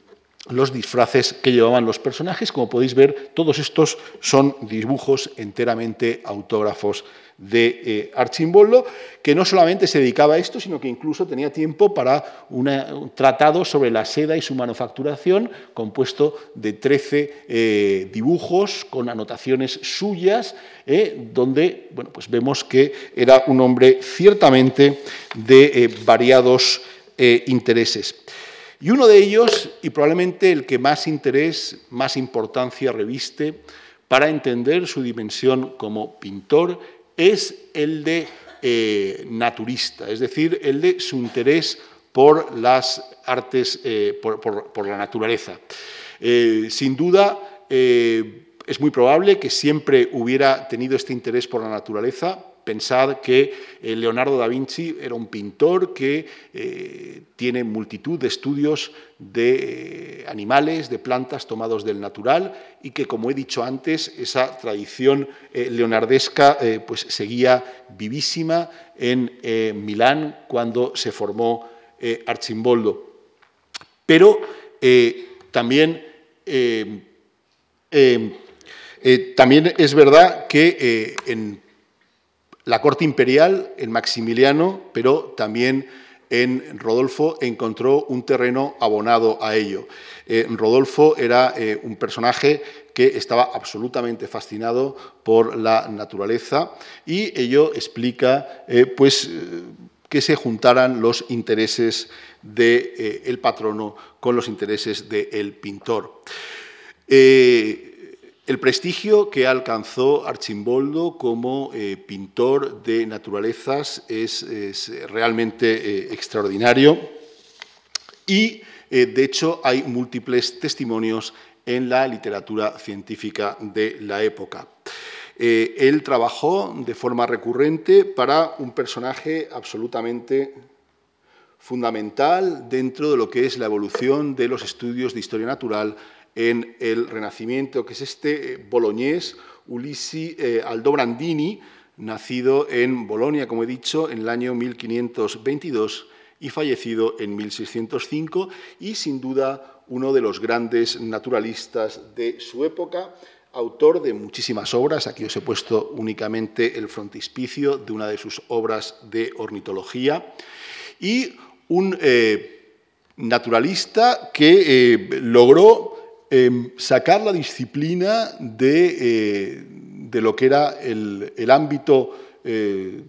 los disfraces que llevaban los personajes. Como podéis ver, todos estos son dibujos enteramente autógrafos de eh, Archimboldo, que no solamente se dedicaba a esto, sino que incluso tenía tiempo para un tratado sobre la seda y su manufacturación, compuesto de 13 eh, dibujos con anotaciones suyas, eh, donde bueno, pues vemos que era un hombre ciertamente de variados intereses. Y uno de ellos, y probablemente el que más interés, más importancia reviste para entender su dimensión como pintor, es el de eh, naturista, es decir, el de su interés por las artes, eh, por, la naturaleza. Eh, sin duda, es muy probable que siempre hubiera tenido este interés por la naturaleza, Pensad que eh, Leonardo da Vinci era un pintor que eh, tiene multitud de estudios de eh, animales, de plantas tomados del natural y que, como he dicho antes, esa tradición leonardesca pues, seguía vivísima en Milán cuando se formó Archimboldo. Pero también también es verdad que en la corte imperial en Maximiliano, pero también en Rodolfo encontró un terreno abonado a ello. Eh, Rodolfo era eh, un personaje que estaba absolutamente fascinado por la naturaleza y ello explica eh, pues, que se juntaran los intereses del patrono con los intereses del pintor. El prestigio que alcanzó Archimboldo como eh, pintor de naturalezas es, realmente eh, extraordinario y, eh, de hecho, hay múltiples testimonios en la literatura científica de la época. él trabajó de forma recurrente para un personaje absolutamente fundamental dentro de lo que es la evolución de los estudios de historia natural en el Renacimiento, que es este eh, boloñés Ulisi eh, Aldobrandini, nacido en Bolonia, como he dicho, en el año 1522 y fallecido en 1605, y sin duda uno de los grandes naturalistas de su época, autor de muchísimas obras. Aquí os he puesto únicamente el frontispicio de una de sus obras de ornitología, y un eh, naturalista que logró Em, sacar la disciplina de, eh, lo que era el, ámbito eh,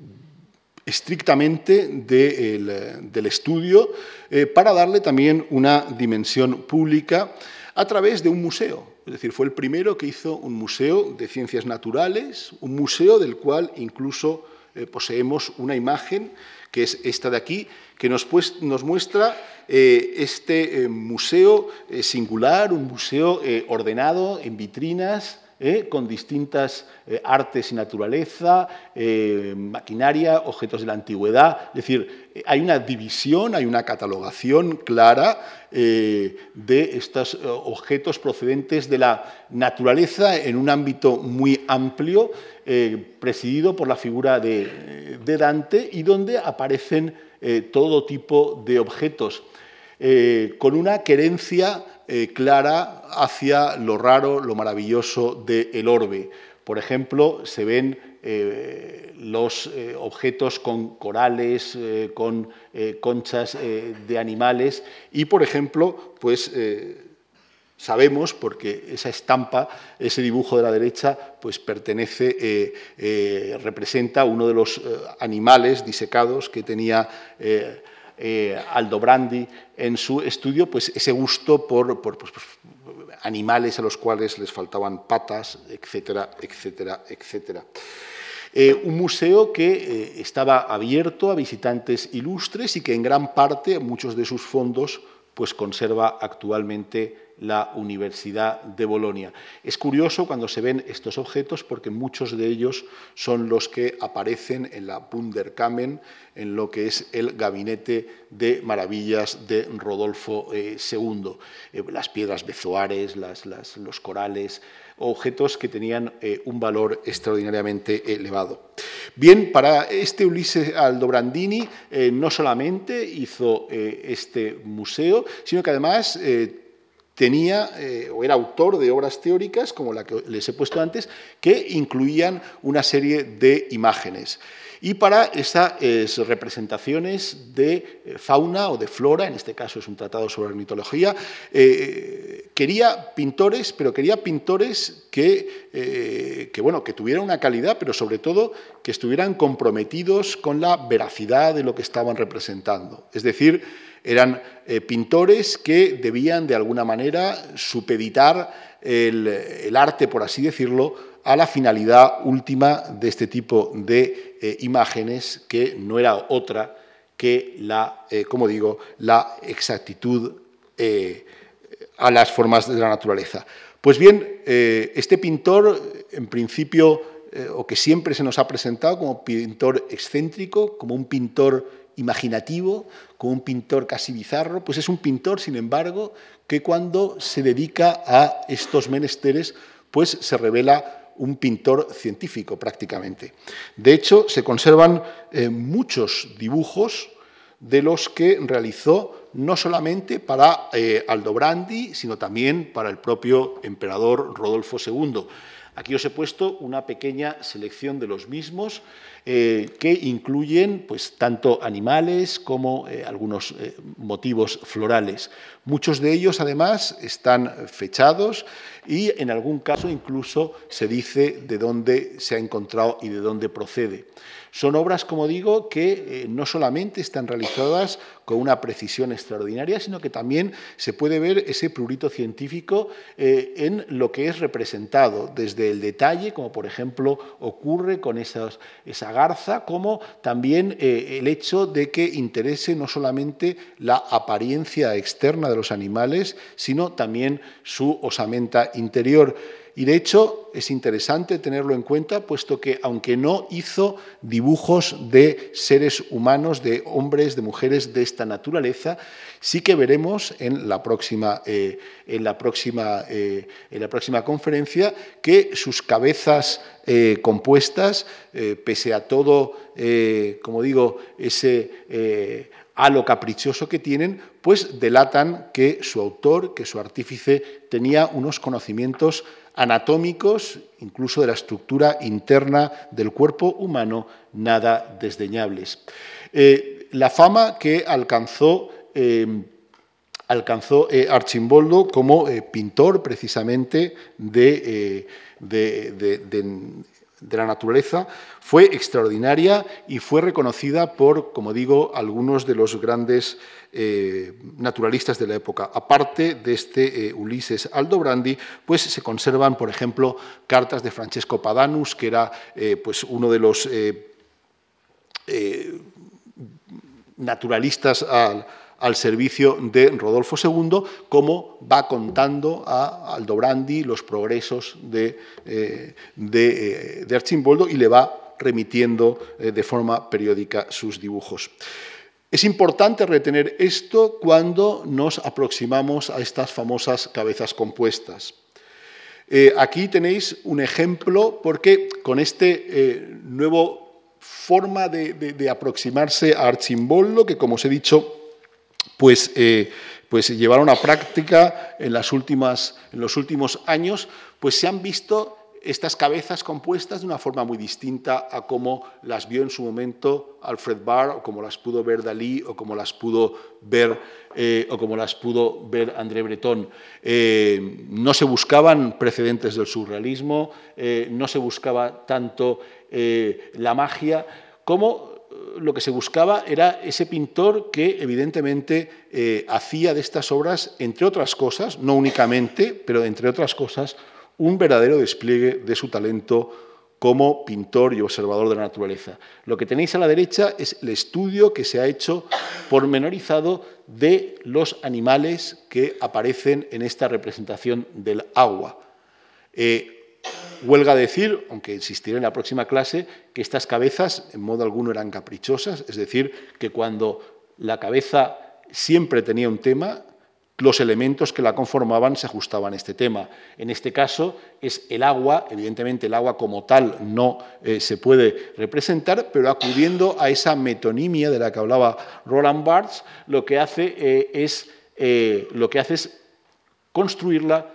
estrictamente del estudio eh, para darle también una dimensión pública a través de un museo. Es decir, fue el primero que hizo un museo de ciencias naturales, un museo del cual incluso poseemos una imagen, que es esta de aquí, que nos, pues, nos muestra eh, este eh, museo eh, singular, un museo ordenado en vitrinas, con distintas artes y naturaleza, maquinaria, objetos de la antigüedad. Es decir, hay una división, hay una catalogación clara de estos objetos procedentes de la naturaleza en un ámbito muy amplio, presidido por la figura de, de Dante y donde aparecen todo tipo de objetos eh, con una querencia eh, clara hacia lo raro, lo maravilloso del orbe. Por ejemplo, se ven eh, los objetos con corales, con conchas de animales y, por ejemplo, pues Sabemos, porque esa estampa, ese dibujo de la derecha, pues pertenece, eh, eh, representa uno de los animales disecados que tenía Aldo Brandi en su estudio, pues ese gusto por, por pues, animales a los cuales les faltaban patas, etcétera, etcétera, etcétera. Eh, un museo que eh, estaba abierto a visitantes ilustres y que en gran parte, muchos de sus fondos, pues conserva actualmente la Universidad de Bolonia. Es curioso cuando se ven estos objetos porque muchos de ellos son los que aparecen en la Bunderkamen, en lo que es el gabinete de maravillas de Rodolfo II. Eh, las piedras bezoares, los corales, objetos que tenían eh, un valor extraordinariamente elevado. Bien, para este Ulises Aldobrandini eh, no solamente hizo eh, este museo, sino que además tenía o era autor de obras teóricas, como la que les he puesto antes, que incluían una serie de imágenes y para esas representaciones de eh, fauna o de flora, en este caso es un tratado sobre ornitología, eh, quería pintores, pero quería pintores que, eh, que, bueno, que tuvieran una calidad, pero sobre todo que estuvieran comprometidos con la veracidad de lo que estaban representando. Es decir, eran pintores que debían de alguna manera supeditar el arte, por así decirlo, a la finalidad última de este tipo de eh, imágenes, que no era otra que la, eh, como digo, la exactitud eh, a las formas de la naturaleza. Pues bien, este pintor, en principio, o que siempre se nos ha presentado como pintor excéntrico, como un pintor imaginativo, como un pintor casi bizarro, pues es un pintor, sin embargo, que cuando se dedica a estos menesteres, pues se revela un pintor científico prácticamente. De hecho, se conservan eh, muchos dibujos de los que realizó no solamente para eh, Aldobrandi, sino también para el propio emperador Rodolfo II. Aquí os he puesto una pequeña selección de los mismos eh, que incluyen pues, tanto animales como eh, algunos eh, motivos florales. Muchos de ellos, además, están fechados y en algún caso incluso se dice de dónde se ha encontrado y de dónde procede. Son obras, como digo, que no solamente están realizadas con una precisión extraordinaria, sino que también se puede ver ese prurito científico en lo que es representado, desde el detalle, como por ejemplo ocurre con esa garza, como también eh, el hecho de que interese no solamente la apariencia externa de los animales, sino también su osamenta interior. Y de hecho es interesante tenerlo en cuenta, puesto que aunque no hizo dibujos de seres humanos, de hombres, de mujeres de esta naturaleza, sí que veremos en la próxima, eh, en la próxima, eh, en la próxima conferencia que sus cabezas eh, compuestas, pese a todo, como digo, ese halo caprichoso que tienen, pues delatan que su autor, que su artífice, tenía unos conocimientos anatómicos, incluso de la estructura interna del cuerpo humano, nada desdeñables. Eh, la fama que alcanzó, eh, alcanzó eh, Archimboldo como pintor precisamente de, de la naturaleza fue extraordinaria y fue reconocida por, como digo, algunos de los grandes eh, naturalistas de la época. Aparte de este eh, Ulises Aldobrandi, pues se conservan, por ejemplo, cartas de Francesco Padanus, que era eh, pues uno de los naturalistas al al servicio de Rodolfo II, como va contando a Aldobrandi los progresos de, eh, eh, de, Archimboldo y le va remitiendo eh, de forma periódica sus dibujos. Es importante retener esto cuando nos aproximamos a estas famosas cabezas compuestas. aquí tenéis un ejemplo porque con este nuevo forma de, de, aproximarse a Archimboldo, que como os he dicho pues, eh, pues llevaron a práctica en, las últimas, en los últimos años, pues se han visto estas cabezas compuestas de una forma muy distinta a como las vio en su momento Alfred Barr, o como las pudo ver Dalí, o como las pudo ver, eh, o las pudo ver André Breton. Eh, no se buscaban precedentes del surrealismo, no se buscaba tanto la magia, como lo que se buscaba era ese pintor que evidentemente hacía de estas obras, entre otras cosas, no únicamente, pero entre otras cosas, un verdadero despliegue de su talento como pintor y observador de la naturaleza. Lo que tenéis a la derecha es el estudio que se ha hecho pormenorizado de los animales que aparecen en esta representación del agua. Eh, huelga decir, aunque insistiré en la próxima clase, que estas cabezas en modo alguno eran caprichosas, es decir, que cuando la cabeza siempre tenía un tema, los elementos que la conformaban se ajustaban a este tema. En este caso es el agua, evidentemente el agua como tal no eh, se puede representar, pero acudiendo a esa metonimia de la que hablaba Roland Barthes, lo que hace, eh, es, eh, lo que hace es construirla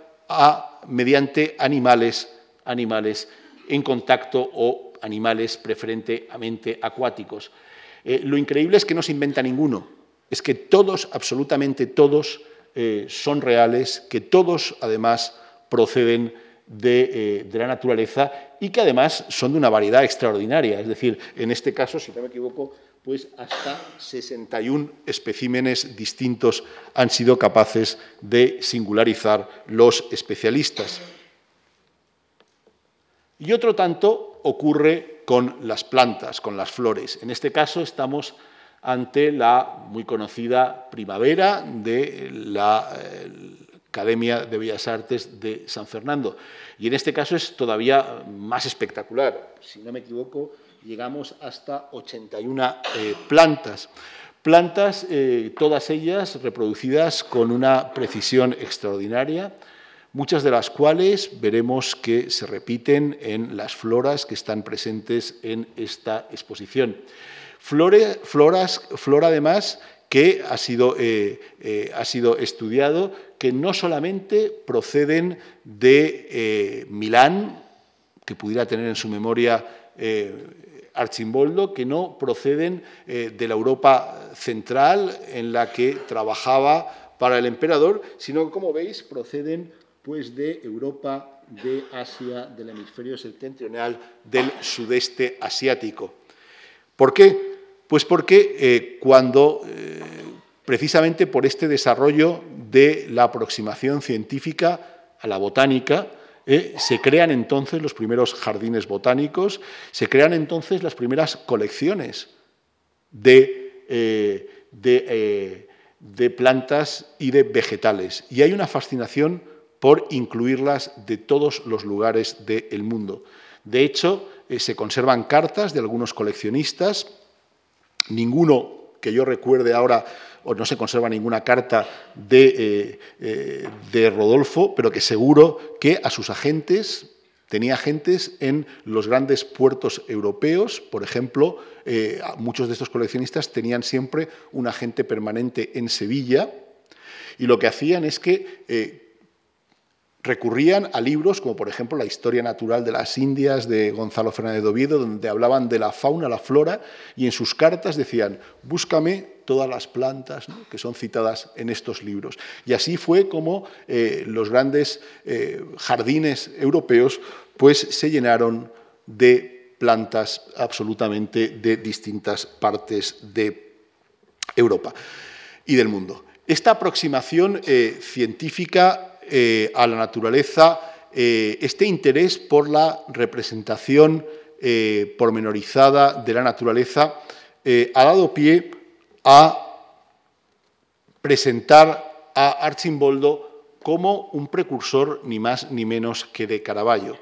mediante animales, animales en contacto o animales preferentemente acuáticos. lo increíble es que no se inventa ninguno, es que todos, absolutamente todos, eh, son reales, que todos además proceden eh, de, la naturaleza y que además son de una variedad extraordinaria. Es decir, en este caso, si no me equivoco, pues hasta 61 especímenes distintos han sido capaces de singularizar los especialistas. Y otro tanto ocurre con las plantas, con las flores. En este caso estamos ante la muy conocida primavera de la eh, Academia de Bellas Artes de San Fernando. Y en este caso es todavía más espectacular. Si no me equivoco, llegamos hasta 81 eh, plantas. Plantas, eh, todas ellas reproducidas con una precisión extraordinaria, muchas de las cuales veremos que se repiten en las floras que están presentes en esta exposición. Flore, floras, flora además que ha sido, eh, eh, ha sido, estudiado, que no solamente proceden de eh, Milán, que pudiera tener en su memoria Archimboldo, que no proceden de la Europa central en la que trabajaba para el emperador, sino que, como veis, proceden pues, de Europa, de Asia, del hemisferio septentrional, del sudeste asiático. ¿Por qué? Pues porque eh, cuando, eh, precisamente por este desarrollo de la aproximación científica a la botánica, eh, se crean entonces los primeros jardines botánicos, se crean entonces las primeras colecciones de, de, plantas y de vegetales. Y hay una fascinación por incluirlas de todos los lugares del mundo. De hecho, se conservan cartas de algunos coleccionistas. Ninguno que yo recuerde ahora, o no se conserva ninguna carta de, eh, eh, de Rodolfo, pero que seguro que a sus agentes, tenía agentes en los grandes puertos europeos, por ejemplo, eh, muchos de estos coleccionistas tenían siempre un agente permanente en Sevilla, y lo que hacían es que recurrían a libros como por ejemplo La historia natural de las Indias de Gonzalo Fernández de Oviedo, donde hablaban de la fauna, la flora, y en sus cartas decían, búscame todas las plantas que son citadas en estos libros. Y así fue como eh, los grandes eh, jardines europeos pues, se llenaron de plantas absolutamente de distintas partes de Europa y del mundo. Esta aproximación eh, científica eh, a la naturaleza eh, este interés por la representación eh, pormenorizada de la naturaleza ha dado pie a presentar a Archimboldo como un precursor ni más ni menos que de Caravaggio.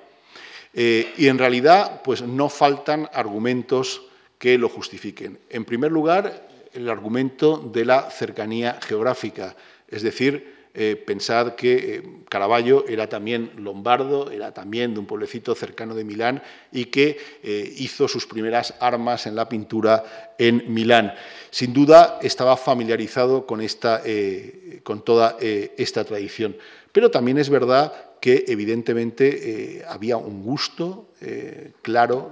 y en realidad, pues no faltan argumentos que lo justifiquen. En primer lugar, el argumento de la cercanía geográfica, es decir, eh, pensad que eh, Caravaggio era también lombardo, era también de un pueblecito cercano de Milán y que eh, hizo sus primeras armas en la pintura en Milán. Sin duda estaba familiarizado con, esta, con toda esta tradición. Pero también es verdad que evidentemente había un gusto claro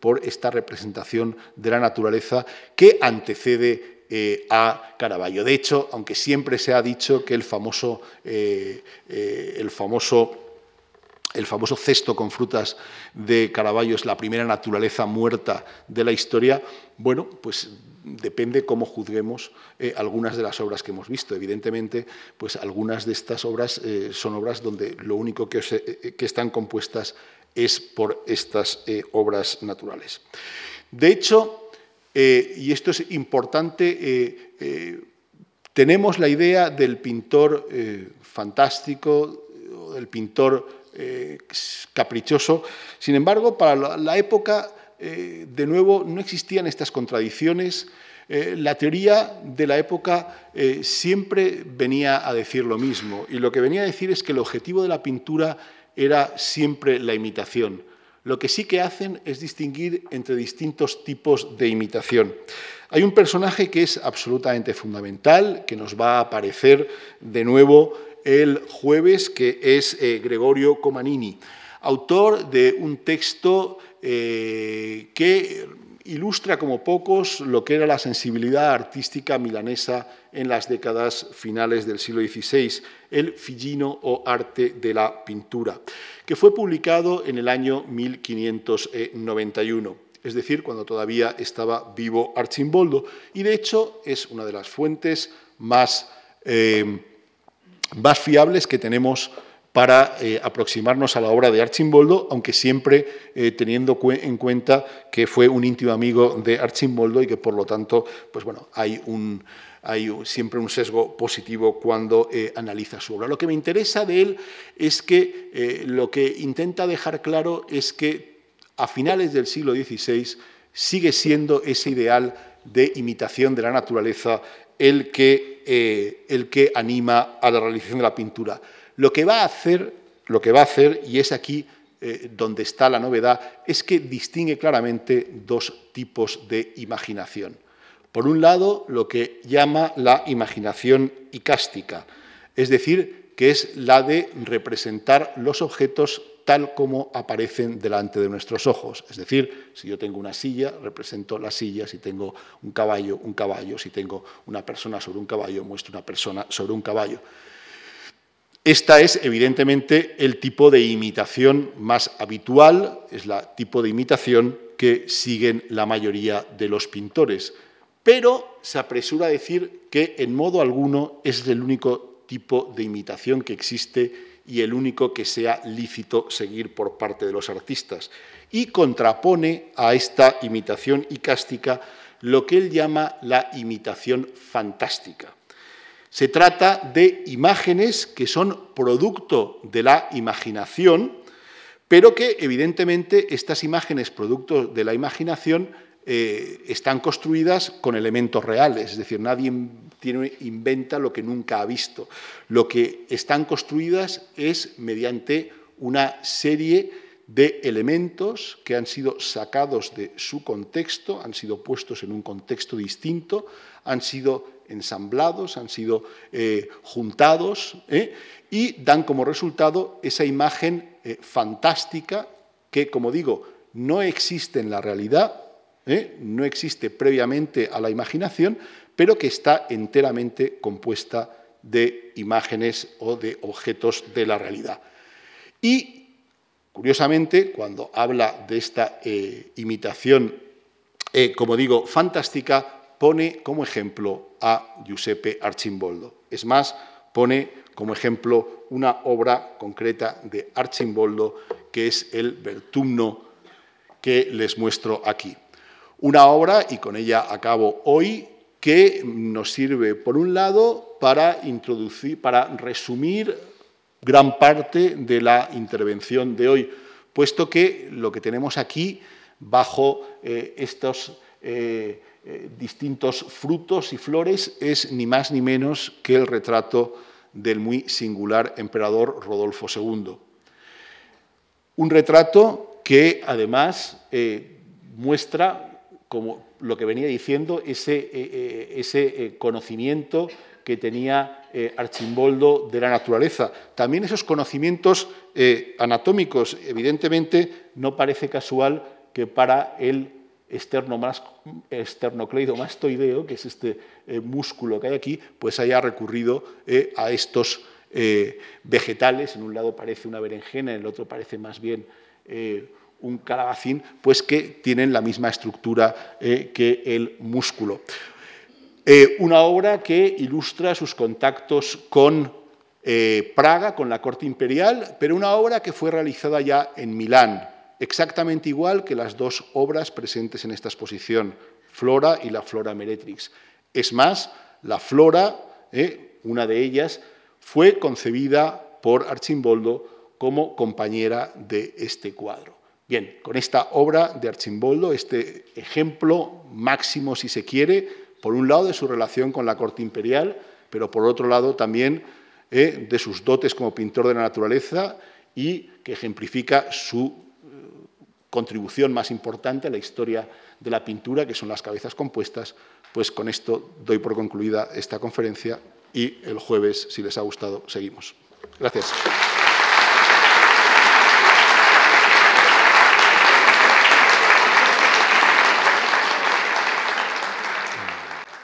por esta representación de la naturaleza que antecede eh, a Caravaggio. De hecho, aunque siempre se ha dicho que el famoso, eh, eh, el famoso el famoso cesto con frutas de Caravaggio es la primera naturaleza muerta de la historia, bueno, pues depende cómo juzguemos algunas de las obras que hemos visto. Evidentemente, pues algunas de estas obras son obras donde lo único que, que, están compuestas es por estas obras naturales. De hecho, eh, y esto es importante, eh, eh, tenemos la idea del pintor fantástico, del pintor caprichoso, sin embargo, para la, época, de nuevo, no existían estas contradicciones, la teoría de la época siempre venía a decir lo mismo, y lo que venía a decir es que el objetivo de la pintura era siempre la imitación. Lo que sí que hacen es distinguir entre distintos tipos de imitación. Hay un personaje que es absolutamente fundamental, que nos va a aparecer de nuevo el jueves, que es eh, Gregorio Comanini, autor de un texto eh, que ilustra como pocos lo que era la sensibilidad artística milanesa en las décadas finales del siglo XVI, el Figino o arte de la pintura, que fue publicado en el año 1591 es decir, cuando todavía estaba vivo Archimboldo, y de hecho es una de las fuentes más, eh, más fiables que tenemos para eh, aproximarnos a la obra de Archimboldo, aunque siempre eh, teniendo en cuenta que fue un íntimo amigo de Archimboldo y que por lo tanto, pues bueno, hay, siempre un sesgo positivo cuando eh, analiza su obra. Lo que me interesa de él es que lo que intenta dejar claro es que a finales del siglo XVI sigue siendo ese ideal de imitación de la naturaleza el que anima a la realización de la pintura. Lo que va a hacer, y es aquí eh, donde está la novedad, es que distingue claramente dos tipos de imaginación. Por un lado, lo que llama la imaginación icástica, es decir, que es la de representar los objetos tal como aparecen delante de nuestros ojos. Es decir, si yo tengo una silla, represento la silla, si tengo un caballo, un caballo, si tengo una persona sobre un caballo, muestro una persona sobre un caballo. Esta es, evidentemente, el tipo de imitación más habitual, es el tipo de imitación que siguen la mayoría de los pintores. Pero se apresura a decir que en modo alguno es el único tipo de imitación que existe y el único que sea lícito seguir por parte de los artistas. Y contrapone a esta imitación icástica lo que él llama la imitación fantástica. Se trata de imágenes que son producto de la imaginación, pero que evidentemente estas imágenes producto de la imaginación eh, están construidas con elementos reales, es decir, nadie inventa lo que nunca ha visto. Lo que están construidas es mediante una serie de elementos que han sido sacados de su contexto, han sido puestos en un contexto distinto, han sido ensamblados, han sido eh, juntados ¿eh? y dan como resultado esa imagen eh, fantástica que, como digo, no existe en la realidad, no existe previamente a la imaginación, pero que está enteramente compuesta de imágenes o de objetos de la realidad. Y, curiosamente, cuando habla de esta imitación, como digo, fantástica, pone como ejemplo a Giuseppe Archimboldo. Es más, pone como ejemplo una obra concreta de Archimboldo, que es el Bertumno que les muestro aquí. Una obra, y con ella acabo hoy, que nos sirve, por un lado, para introducir, para resumir gran parte de la intervención de hoy, puesto que lo que tenemos aquí, bajo eh, estos eh, eh, distintos frutos y flores es ni más ni menos que el retrato del muy singular emperador Rodolfo II. Un retrato que además eh, muestra, como lo que venía diciendo, ese, eh, ese conocimiento que tenía Archimboldo de la naturaleza. También esos conocimientos anatómicos, evidentemente, no parece casual que para el esternocleidomastoideo, que es este eh, músculo que hay aquí, pues haya recurrido a estos vegetales. En un lado parece una berenjena, en el otro parece más bien un calabacín, pues que tienen la misma estructura que el músculo. Eh, una obra que ilustra sus contactos con eh, Praga, con la corte imperial, pero una obra que fue realizada ya en Milán, exactamente igual que las dos obras presentes en esta exposición, Flora y la Flora Meretrix. Es más, la Flora, eh, una de ellas, fue concebida por Archimboldo como compañera de este cuadro. Bien, con esta obra de Archimboldo, este ejemplo máximo, si se quiere, por un lado de su relación con la corte imperial, pero por otro lado también eh, de sus dotes como pintor de la naturaleza y que ejemplifica su contribución más importante a la historia de la pintura, que son las cabezas compuestas, pues con esto doy por concluida esta conferencia y el jueves, si les ha gustado, seguimos. Gracias.